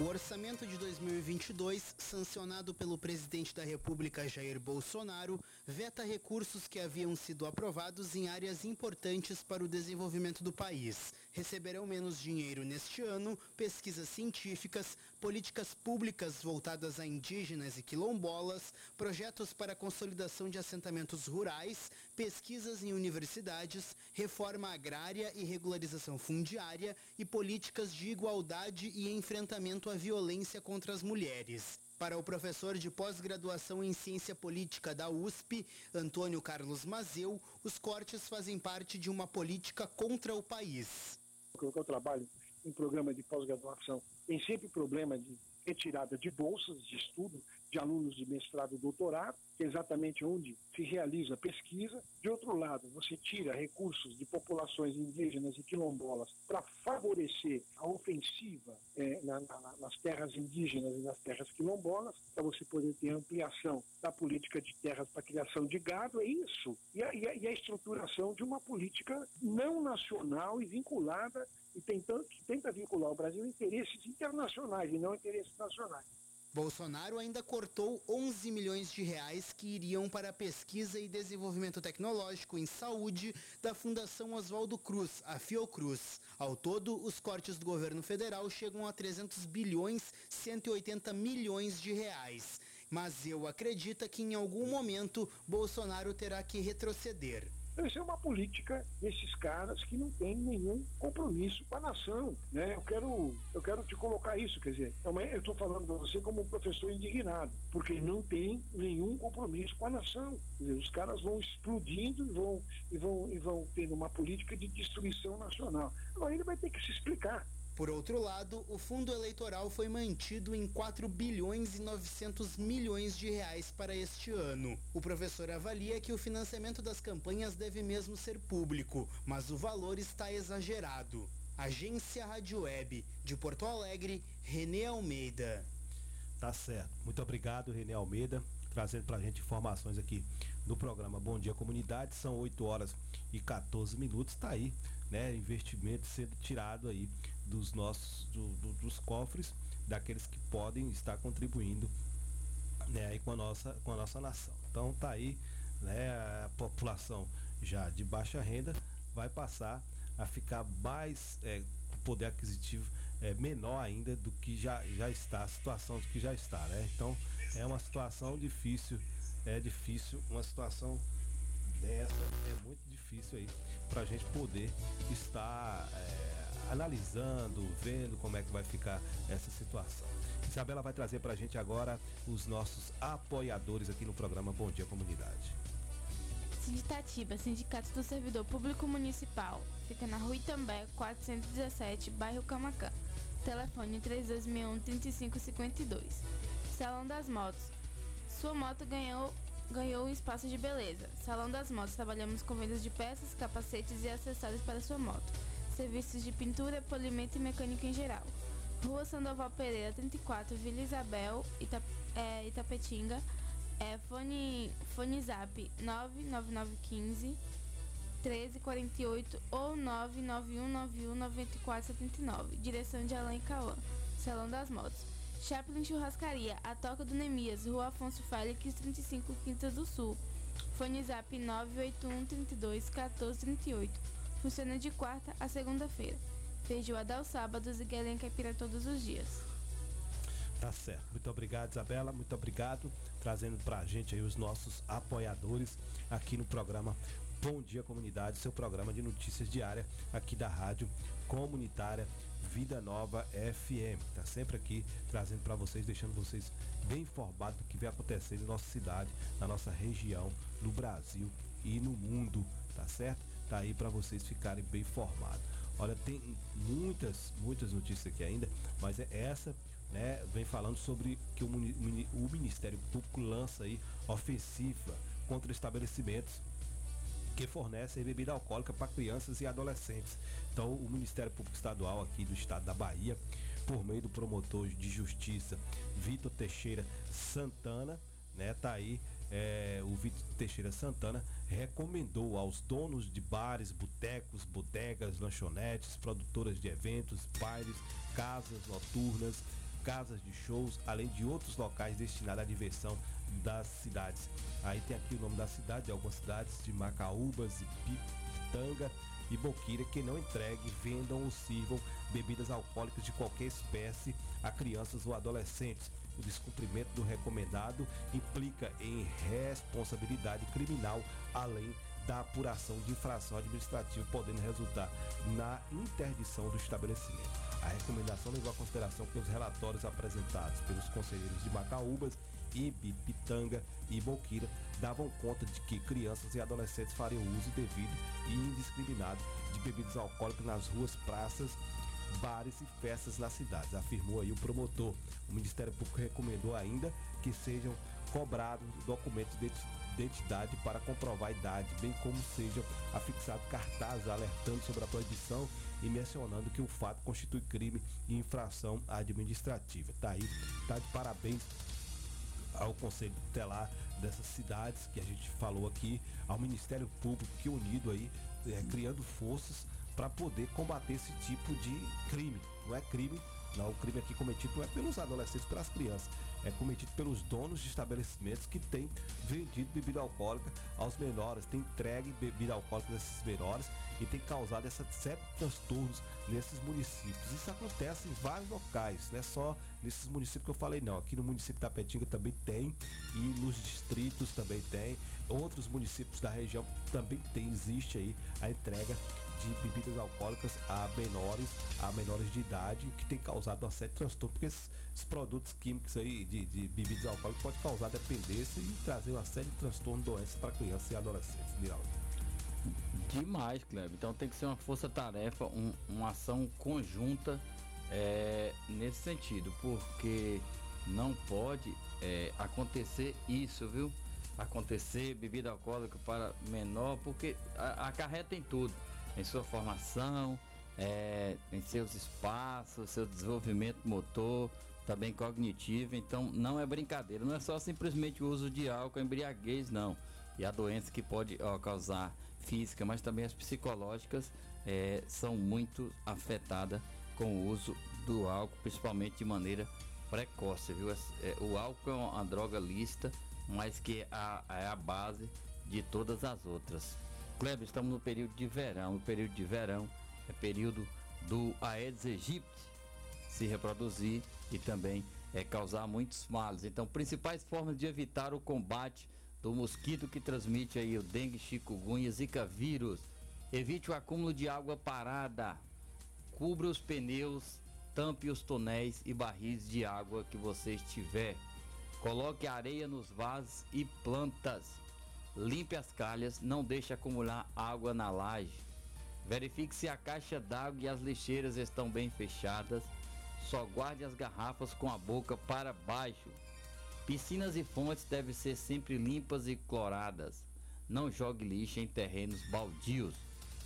O orçamento de 2022, sancionado pelo presidente da República Jair Bolsonaro, veta recursos que haviam sido aprovados em áreas importantes para o desenvolvimento do país. Receberão menos dinheiro neste ano pesquisas científicas, políticas públicas voltadas a indígenas e quilombolas, projetos para consolidação de assentamentos rurais, pesquisas em universidades, reforma agrária e regularização fundiária e políticas de igualdade e enfrentamento à violência contra as mulheres. Para o professor de pós-graduação em ciência política da USP, Antônio Carlos Mazeu, os cortes fazem parte de uma política contra o país. Eu trabalho em programa de pós-graduação, tem sempre problema de retirada de bolsas de estudo de alunos de mestrado e doutorado, que é exatamente onde se realiza a pesquisa. De outro lado, você tira recursos de populações indígenas e quilombolas para favorecer a ofensiva é, na, na, nas terras indígenas e nas terras quilombolas, para você poder ter ampliação da política de terras para criação de gado, é isso. E a, e a, e a estruturação de uma política não nacional e vinculada e tentando, que tenta vincular o Brasil a interesses internacionais e não interesses nacionais. Bolsonaro ainda cortou 11 milhões de reais que iriam para a pesquisa e desenvolvimento tecnológico em saúde da Fundação Oswaldo Cruz, a Fiocruz. Ao todo, os cortes do governo federal chegam a 300 bilhões 180 milhões de reais. Mas eu acredito que em algum momento Bolsonaro terá que retroceder. Então, isso é uma política desses caras que não tem nenhum compromisso com a nação. Né? Eu, quero, eu quero te colocar isso, quer dizer, eu estou falando para você como um professor indignado, porque não tem nenhum compromisso com a nação. Dizer, os caras vão explodindo e vão, e, vão, e vão tendo uma política de destruição nacional. Agora ele vai ter que se explicar. Por outro lado, o fundo eleitoral foi mantido em 4 bilhões e 900 milhões de reais para este ano. O professor avalia que o financiamento das campanhas deve mesmo ser público, mas o valor está exagerado. Agência Rádio Web, de Porto Alegre, Renê Almeida. Tá certo. Muito obrigado, Renê Almeida, trazendo para a gente informações aqui no programa Bom Dia Comunidade. São 8 horas e 14 minutos. Está aí, né? Investimento sendo tirado aí dos nossos do, do, dos cofres daqueles que podem estar contribuindo né, com a nossa com a nossa nação. Então tá aí, né, a população já de baixa renda vai passar a ficar mais é, poder aquisitivo é, menor ainda do que já, já está, a situação do que já está, né? Então é uma situação difícil, é difícil, uma situação dessa é muito difícil aí para a gente poder estar é, analisando, vendo como é que vai ficar essa situação. Isabela vai trazer para a gente agora os nossos apoiadores aqui no programa Bom Dia Comunidade. Sinditatiba, Sindicato do Servidor Público Municipal. Fica na Rua Itambé, 417, bairro Camacã. Telefone 3261-3552. Salão das Motos. Sua moto ganhou, ganhou um espaço de beleza. Salão das Motos. Trabalhamos com vendas de peças, capacetes e acessórios para sua moto serviços de pintura, polimento e mecânica em geral. Rua Sandoval Pereira, 34, Vila Isabel, Ita, é, Itapetinga. É, fone, fone zap 99915 1348 ou 991919479. Direção de Alain Cauã. Salão das Motos. Chaplin Churrascaria, a Toca do Nemias, Rua Afonso Félix, 35, Quintas do Sul. Fone zap 981 32 14 38. Funciona de quarta a segunda-feira. Feijoada aos sábados e Guelém Caipira todos os dias. Tá certo. Muito obrigado, Isabela. Muito obrigado. Trazendo pra gente aí os nossos apoiadores aqui no programa Bom Dia Comunidade, seu programa de notícias diária aqui da Rádio Comunitária Vida Nova FM. Tá sempre aqui trazendo para vocês, deixando vocês bem informados do que vem acontecendo em nossa cidade, na nossa região, no Brasil e no mundo, tá certo? Tá aí para vocês ficarem bem informados. Olha, tem muitas, muitas notícias aqui ainda, mas é essa, né, vem falando sobre que o, o Ministério Público lança aí ofensiva contra estabelecimentos que fornecem bebida alcoólica para crianças e adolescentes. Então, o Ministério Público Estadual aqui do estado da Bahia, por meio do promotor de justiça Vitor Teixeira Santana, né, tá aí é, o Vitor Teixeira Santana recomendou aos donos de bares, botecos, bodegas, lanchonetes, produtoras de eventos, bailes, casas noturnas, casas de shows, além de outros locais destinados à diversão das cidades. Aí tem aqui o nome da cidade, de algumas cidades de Macaúbas e Pitanga e Boqueira que não entreguem, vendam ou sirvam bebidas alcoólicas de qualquer espécie a crianças ou adolescentes o descumprimento do recomendado implica em responsabilidade criminal, além da apuração de infração administrativa, podendo resultar na interdição do estabelecimento. A recomendação levou em consideração que os relatórios apresentados pelos conselheiros de Macaúbas, Ibi, Pitanga e Boquira davam conta de que crianças e adolescentes fariam uso devido e indiscriminado de bebidas alcoólicas nas ruas, praças, bares e festas nas cidades, afirmou aí o promotor. O Ministério Público recomendou ainda que sejam cobrados documentos de identidade para comprovar a idade, bem como sejam afixados cartazes alertando sobre a proibição e mencionando que o fato constitui crime e infração administrativa. Tá aí, tá de parabéns ao Conselho Tutelar dessas cidades que a gente falou aqui, ao Ministério Público que unido aí, é, criando forças para poder combater esse tipo de crime. Não é crime, não, o crime aqui cometido não é pelos adolescentes, pelas crianças, é cometido pelos donos de estabelecimentos que têm vendido bebida alcoólica aos menores, têm entregue bebida alcoólica desses menores e tem causado esses sete transtornos nesses municípios. Isso acontece em vários locais, não é só nesses municípios que eu falei, não. Aqui no município da Petinga também tem, e nos distritos também tem. Outros municípios da região também tem, existe aí a entrega de bebidas alcoólicas a menores, a menores de idade, o que tem causado uma série de transtornos, porque esses, esses produtos químicos aí de, de, bebidas alcoólicas pode causar dependência e trazer uma série de transtornos, doenças para crianças e adolescentes. Demais, Kleber. Então tem que ser uma força-tarefa, um, uma ação conjunta é, nesse sentido, porque não pode é, acontecer isso, viu? Acontecer bebida alcoólica para menor, porque acarreta em tudo, em sua formação, é, em seus espaços, seu desenvolvimento motor, também cognitivo. Então não é brincadeira, não é só simplesmente o uso de álcool, embriaguez, não. E a doença que pode ó, causar física, mas também as psicológicas é, são muito afetadas com o uso do álcool, principalmente de maneira precoce, viu? É, o álcool é uma droga lista, mas que é a, é a base de todas as outras. Kleber, estamos no período de verão. O período de verão é período do Aedes aegypti se reproduzir e também é, causar muitos males. Então, principais formas de evitar o combate do mosquito que transmite aí o dengue, chikungunya, zika vírus. Evite o acúmulo de água parada. Cubra os pneus, tampe os tonéis e barris de água que você estiver. Coloque areia nos vasos e plantas. Limpe as calhas, não deixe acumular água na laje. Verifique se a caixa d'água e as lixeiras estão bem fechadas. Só guarde as garrafas com a boca para baixo. Piscinas e fontes devem ser sempre limpas e cloradas. Não jogue lixo em terrenos baldios.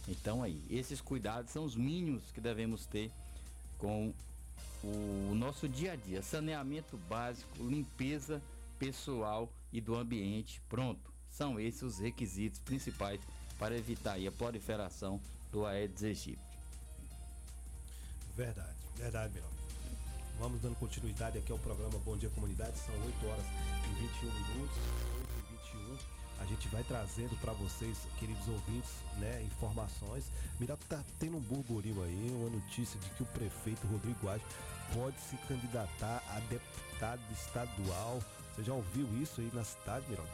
Então aí, esses cuidados são os mínimos que devemos ter com o nosso dia a dia. Saneamento básico, limpeza pessoal e do ambiente. Pronto. São esses os requisitos principais para evitar a proliferação do Aedes aegypti. Verdade, verdade, meu. Vamos dando continuidade aqui ao programa Bom Dia Comunidade. São 8 horas e 21 minutos. 8 e 21. A gente vai trazendo para vocês, queridos ouvintes, né, informações. Mira, tá tendo um burburinho aí, uma notícia de que o prefeito Rodrigo Age pode se candidatar a deputado estadual. Você já ouviu isso aí na cidade, Mirão?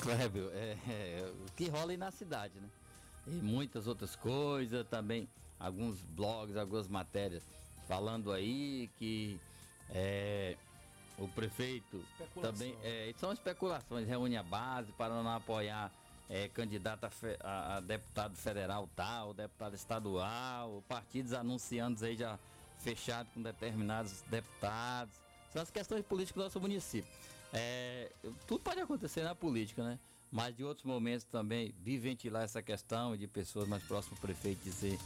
Clébio, é, é, o que rola aí na cidade, né? E muitas outras coisas, também alguns blogs, algumas matérias falando aí que é, o prefeito também é, são especulações, reúne a base para não apoiar é, candidato a, fe, a, a, deputado federal tal, deputado estadual, partidos anunciando aí já fechado com determinados deputados. São as questões políticas do nosso município. É, tudo pode acontecer na política, né? Mas de outros momentos também vi ventilar essa questão de pessoas mais próximas do prefeito dizer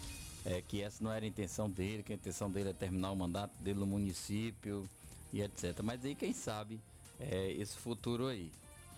é, que essa não era a intenção dele, que a intenção dele é terminar o mandato dele no município e etc. Mas aí quem sabe é, esse futuro aí.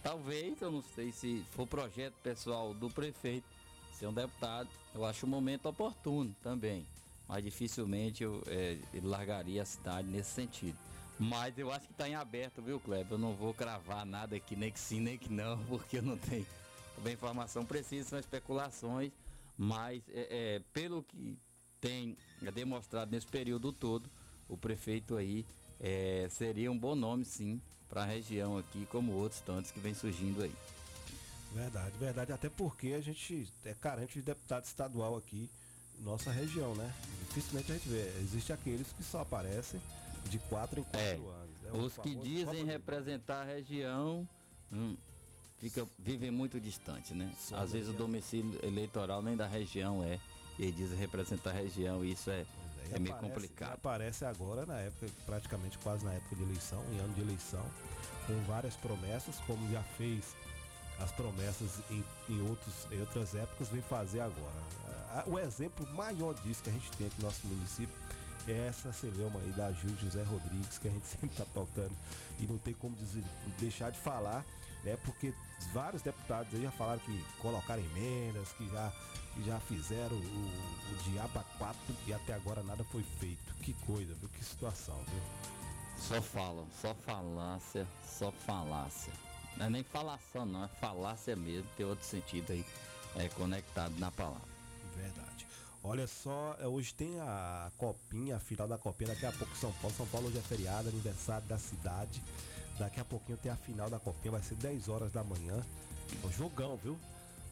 Talvez, eu não sei se for projeto pessoal do prefeito, ser um deputado, eu acho o momento oportuno também. Mas dificilmente eu, é, largaria a cidade nesse sentido. Mas eu acho que está em aberto, viu, Kleber? Eu não vou cravar nada aqui, nem que sim, nem que não, [laughs] porque eu não tenho também informação precisa, são especulações mas é, é, pelo que tem demonstrado nesse período todo, o prefeito aí é, seria um bom nome sim para a região aqui, como outros tantos que vem surgindo aí. Verdade, verdade. Até porque a gente é carente de deputado estadual aqui, nossa região, né? Dificilmente a gente vê. Existem aqueles que só aparecem de quatro em quatro É, anos. É o Os que dizem representar a região hum, fica, vivem muito distante, né? Só Às vezes o domicílio eleitoral nem da região é. E ele diz representar a região e isso é, E é meio aparece- complicado. Aparece agora na época, praticamente quase na época de eleição, em ano de eleição, com várias promessas, como já fez as promessas em, em outros, em outras épocas, vem fazer agora. O exemplo maior disso que a gente tem aqui no nosso município essa celeuma aí da Júlio José Rodrigues, que a gente [laughs] sempre está tocando e não tem como dizer- deixar de falar, né? Porque vários deputados aí já falaram que colocaram emendas, que já, que já fizeram o, o diabo a quatro e até agora nada foi feito. Que coisa, viu? Que situação, viu? Só falam, só falácia, só falácia. Não é nem falação não, é falácia mesmo, tem outro sentido aí, é conectado na palavra. Verdade. Olha só, é, hoje tem a copinha, a final da copinha, daqui a pouco São Paulo. São Paulo hoje é feriado, aniversário da cidade. Daqui a pouquinho tem a final da copinha, vai ser 10 horas da manhã. É um jogão, viu?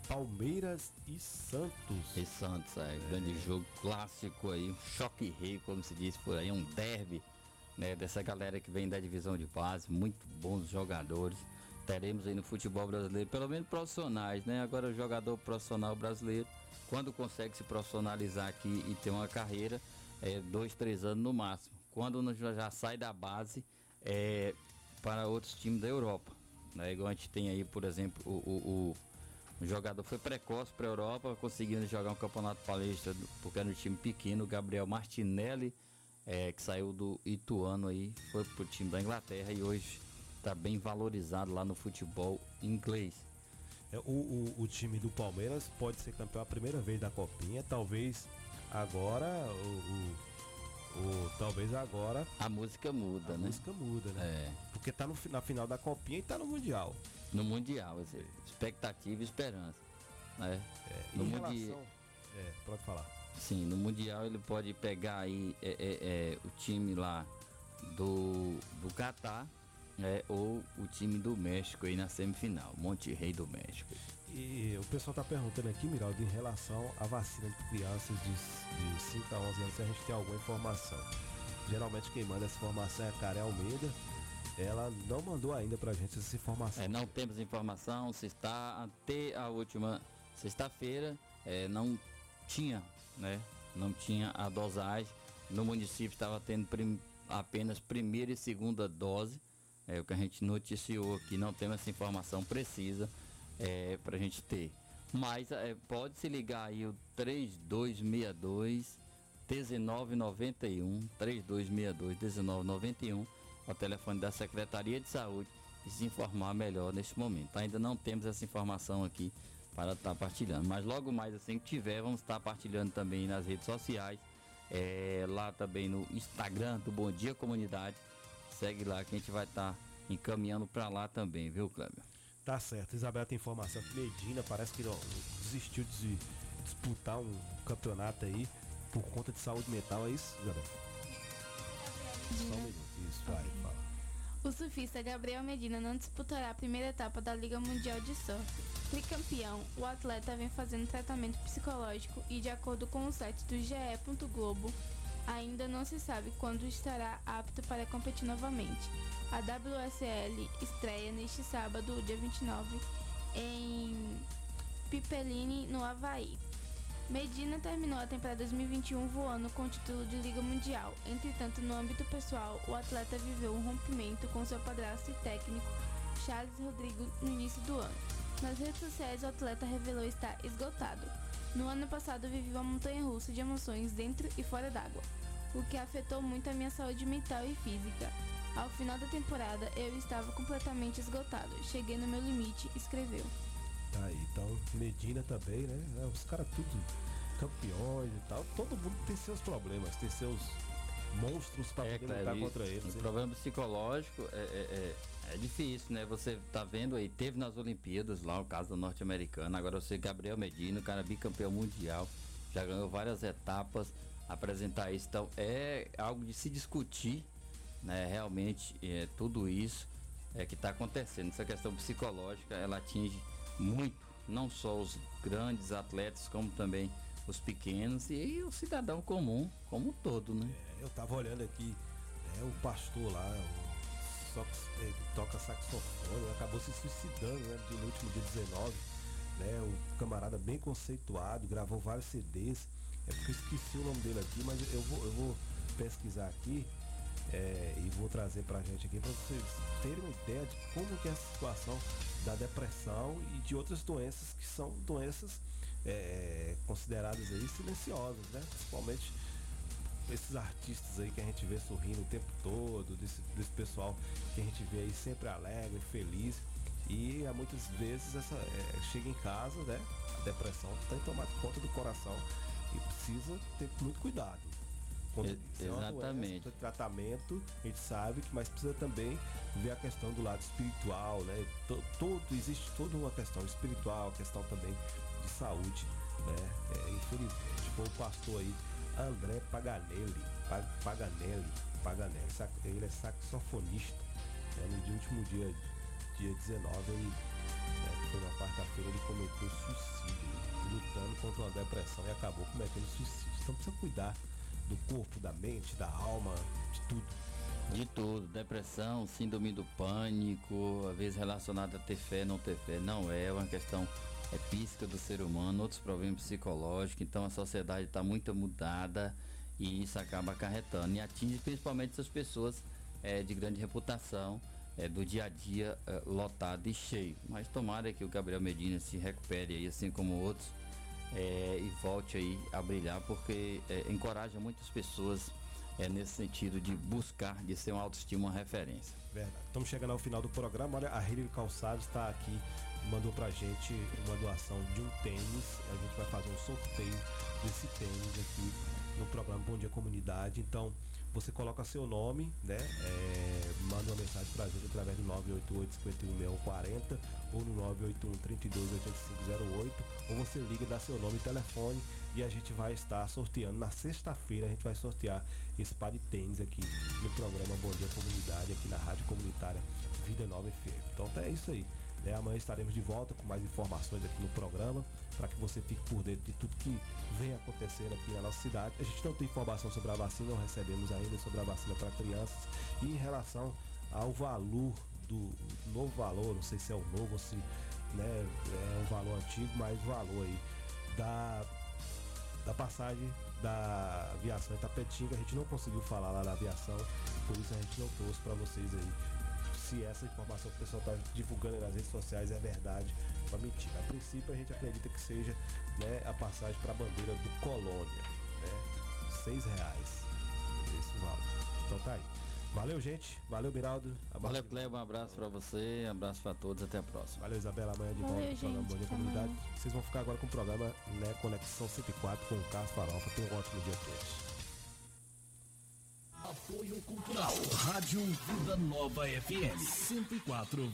Palmeiras e Santos. E Santos, é, grande jogo clássico aí, um choque rei, como se diz por aí, um derby, né, dessa galera que vem da divisão de base, muito bons jogadores. Teremos aí no futebol brasileiro, pelo menos profissionais, né? Agora jogador profissional brasileiro, quando consegue se profissionalizar aqui e ter uma carreira, é dois, três anos no máximo. Quando já sai da base, é para outros times da Europa. Né? Igual a gente tem aí, por exemplo, o- o- o o jogador foi precoce para a Europa, conseguindo jogar um campeonato paulista, do- porque era um time pequeno. O Gabriel Martinelli, eh, que saiu do Ituano aí, foi pro time da Inglaterra e hoje está bem valorizado lá no futebol inglês. É, o, o, o time do Palmeiras pode ser campeão a primeira vez da copinha. Talvez agora o, o- talvez agora A música muda, a né? música muda, né? É. Porque tá no, na final da copinha e tá no Mundial. No Mundial, dizer, expectativa e esperança. Né? É, no em Mundi- relação- É, pode falar. Sim, no Mundial ele pode pegar aí é, é, é, o time lá do, do Catar é, ou o time do México aí na semifinal, Monte Rei do México. E o pessoal tá perguntando aqui, Miraldo, em relação à vacina de crianças de, de 5 a 11 anos, se a gente tem alguma informação. Geralmente quem manda essa informação é a Karen Almeida. Ela não mandou ainda pra gente essa informação. É, não temos informação se está até a última sexta-feira é, não tinha, né? Não tinha a dosagem. No município estava tendo prim- apenas primeira e segunda dose. É o que a gente noticiou aqui, não temos essa informação precisa é, para a gente ter. Mas é, pode se ligar aí o 3262 1991 3262 1991 ao telefone da Secretaria de Saúde e se informar melhor neste momento. Ainda não temos essa informação aqui para estar partilhando, mas logo mais assim que tiver, vamos estar partilhando também nas redes sociais, é, lá também no Instagram do Bom Dia Comunidade. Segue lá que a gente vai estar encaminhando para lá também, viu, Cléber? Tá certo, Isabela tem informação que Medina parece que não, desistiu de disputar um campeonato aí por conta de saúde mental, é isso, Isabela? Só um minuto, isso, vai, fala. O surfista Gabriel Medina não disputará a primeira etapa da Liga Mundial de Surf. Tricampeão, o atleta vem fazendo tratamento psicológico e, de acordo com o site do GE. Globo, ainda não se sabe quando estará apto para competir novamente. A WSL estreia neste sábado, dia 29, em Pipeline, no Havaí. Medina terminou a temporada 2021 voando com o título de Liga Mundial. Entretanto, no âmbito pessoal, o atleta viveu um rompimento com seu padrasto e técnico, Charles Rodrigo, no início do ano. Nas redes sociais, o atleta revelou estar esgotado. No ano passado, vivi uma montanha-russa de emoções dentro e fora d'água, o que afetou muito a minha saúde mental e física. Ao final da temporada, eu estava completamente esgotado. Cheguei no meu limite, escreveu. Tá aí, então Medina também, né? É, Os caras tudo campeões e tal. Todo mundo tem seus problemas, tem seus monstros pra poder lutar contra eles. O problema psicológico é, é, é, é difícil, né? Você tá vendo aí, teve nas Olimpíadas lá o caso do norte-americano, agora você, Gabriel Medina, o cara bicampeão mundial, já ganhou várias etapas, apresentar isso. Então é algo de se discutir, né? Realmente é, tudo isso é que está acontecendo. Essa questão psicológica, ela atinge muito, não só os grandes atletas, como também os pequenos e o cidadão comum como um todo, né? É, eu tava olhando aqui, né, o pastor lá, o, só, ele toca saxofone, acabou se suicidando, né, no último dia 19, né, o camarada bem conceituado, gravou vários CDs, é porque esqueci o nome dele aqui, mas eu vou, eu vou pesquisar aqui é, e vou trazer pra gente aqui para vocês terem uma ideia de como que é a situação da depressão e de outras doenças que são doenças é, consideradas aí silenciosas, né? Principalmente esses artistas aí que a gente vê sorrindo o tempo todo, desse, desse pessoal que a gente vê aí sempre alegre, feliz. E muitas vezes essa é, chega em casa, né? A depressão tem tomado conta do coração e precisa ter muito cuidado. Quando é Exatamente. Doença, tratamento, a gente sabe que, mas precisa também ver a questão do lado espiritual, né? Todo, existe toda uma questão espiritual, questão também de saúde, né? É, infelizmente, foi o pastor aí, André Paganelli, Paganelli, Paganelli, ele é saxofonista, né? no último dia, dia 19, ele, né, foi na quarta-feira, ele cometeu suicídio, lutando contra uma depressão e acabou cometendo suicídio. Então precisa cuidar do corpo, da mente, da alma, de tudo. De tudo, depressão, síndrome do pânico, às vezes relacionada a ter fé, não ter fé, não é uma questão é psíquica do ser humano, outros problemas psicológicos, então a sociedade está muito mudada e isso acaba acarretando e atinge principalmente essas pessoas é, de grande reputação, é, do dia a dia é, lotado e cheio. Mas tomara que o Gabriel Medina se recupere aí, assim como outros, é, e volte aí a brilhar, porque é, encoraja muitas pessoas é, nesse sentido de buscar, de ser uma autoestima, uma referência. Verdade. Estamos chegando ao final do programa. Olha, a Hilary Calçados está aqui, mandou pra gente uma doação de um tênis. A gente vai fazer um sorteio desse tênis aqui no programa Bom Dia Comunidade. Então, você coloca seu nome, né? É, manda uma mensagem pra gente através do 988 ou no 981 32 8508 ou você liga, dá seu nome e telefone e a gente vai estar sorteando na sexta-feira a gente vai sortear esse par de tênis aqui no programa Bom Dia Comunidade aqui na Rádio Comunitária Vida Nova FM. Então é isso aí. Né? Amanhã estaremos de volta com mais informações aqui no programa para que você fique por dentro de tudo que vem acontecendo aqui na nossa cidade. A gente não tem informação sobre a vacina, não recebemos ainda sobre a vacina para crianças. E em relação ao valor do novo valor, não sei se é o novo ou se né, é um valor antigo, mas valor aí da, da passagem da aviação Itapetinga, a gente não conseguiu falar lá da aviação, por isso a gente não trouxe para vocês aí se essa informação que o pessoal está divulgando nas redes sociais é verdade ou mentira. A princípio a gente acredita que seja né, a passagem para a bandeira do Colônia, né? Seis reais esse valor. Então tá aí. Valeu, gente. Valeu, Biraldo. Valeu, Cleber. Um abraço para você, um abraço para todos. Até a próxima. Valeu, Isabela. Amanhã de volta no programa Bom Dia Comunidade. Vocês vão ficar agora com o programa né, Conexão 104 com o Carlos Farofa. Tenham um ótimo dia a todos. Apoio Cultural. Rádio Vida Nova FM 104,9.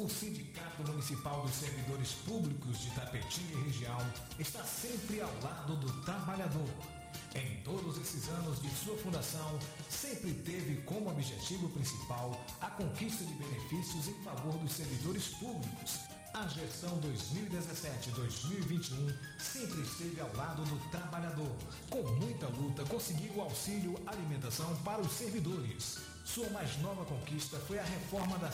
O Sindicato Municipal dos Servidores Públicos de Tapetinga e região está sempre ao lado do trabalhador. Em todos esses anos de sua fundação, sempre teve como objetivo principal a conquista de benefícios em favor dos servidores públicos a gestão 2017-2021 sempre esteve ao lado do trabalhador. Com muita luta, conseguiu auxílio alimentação para os servidores. Sua mais nova conquista foi a reforma da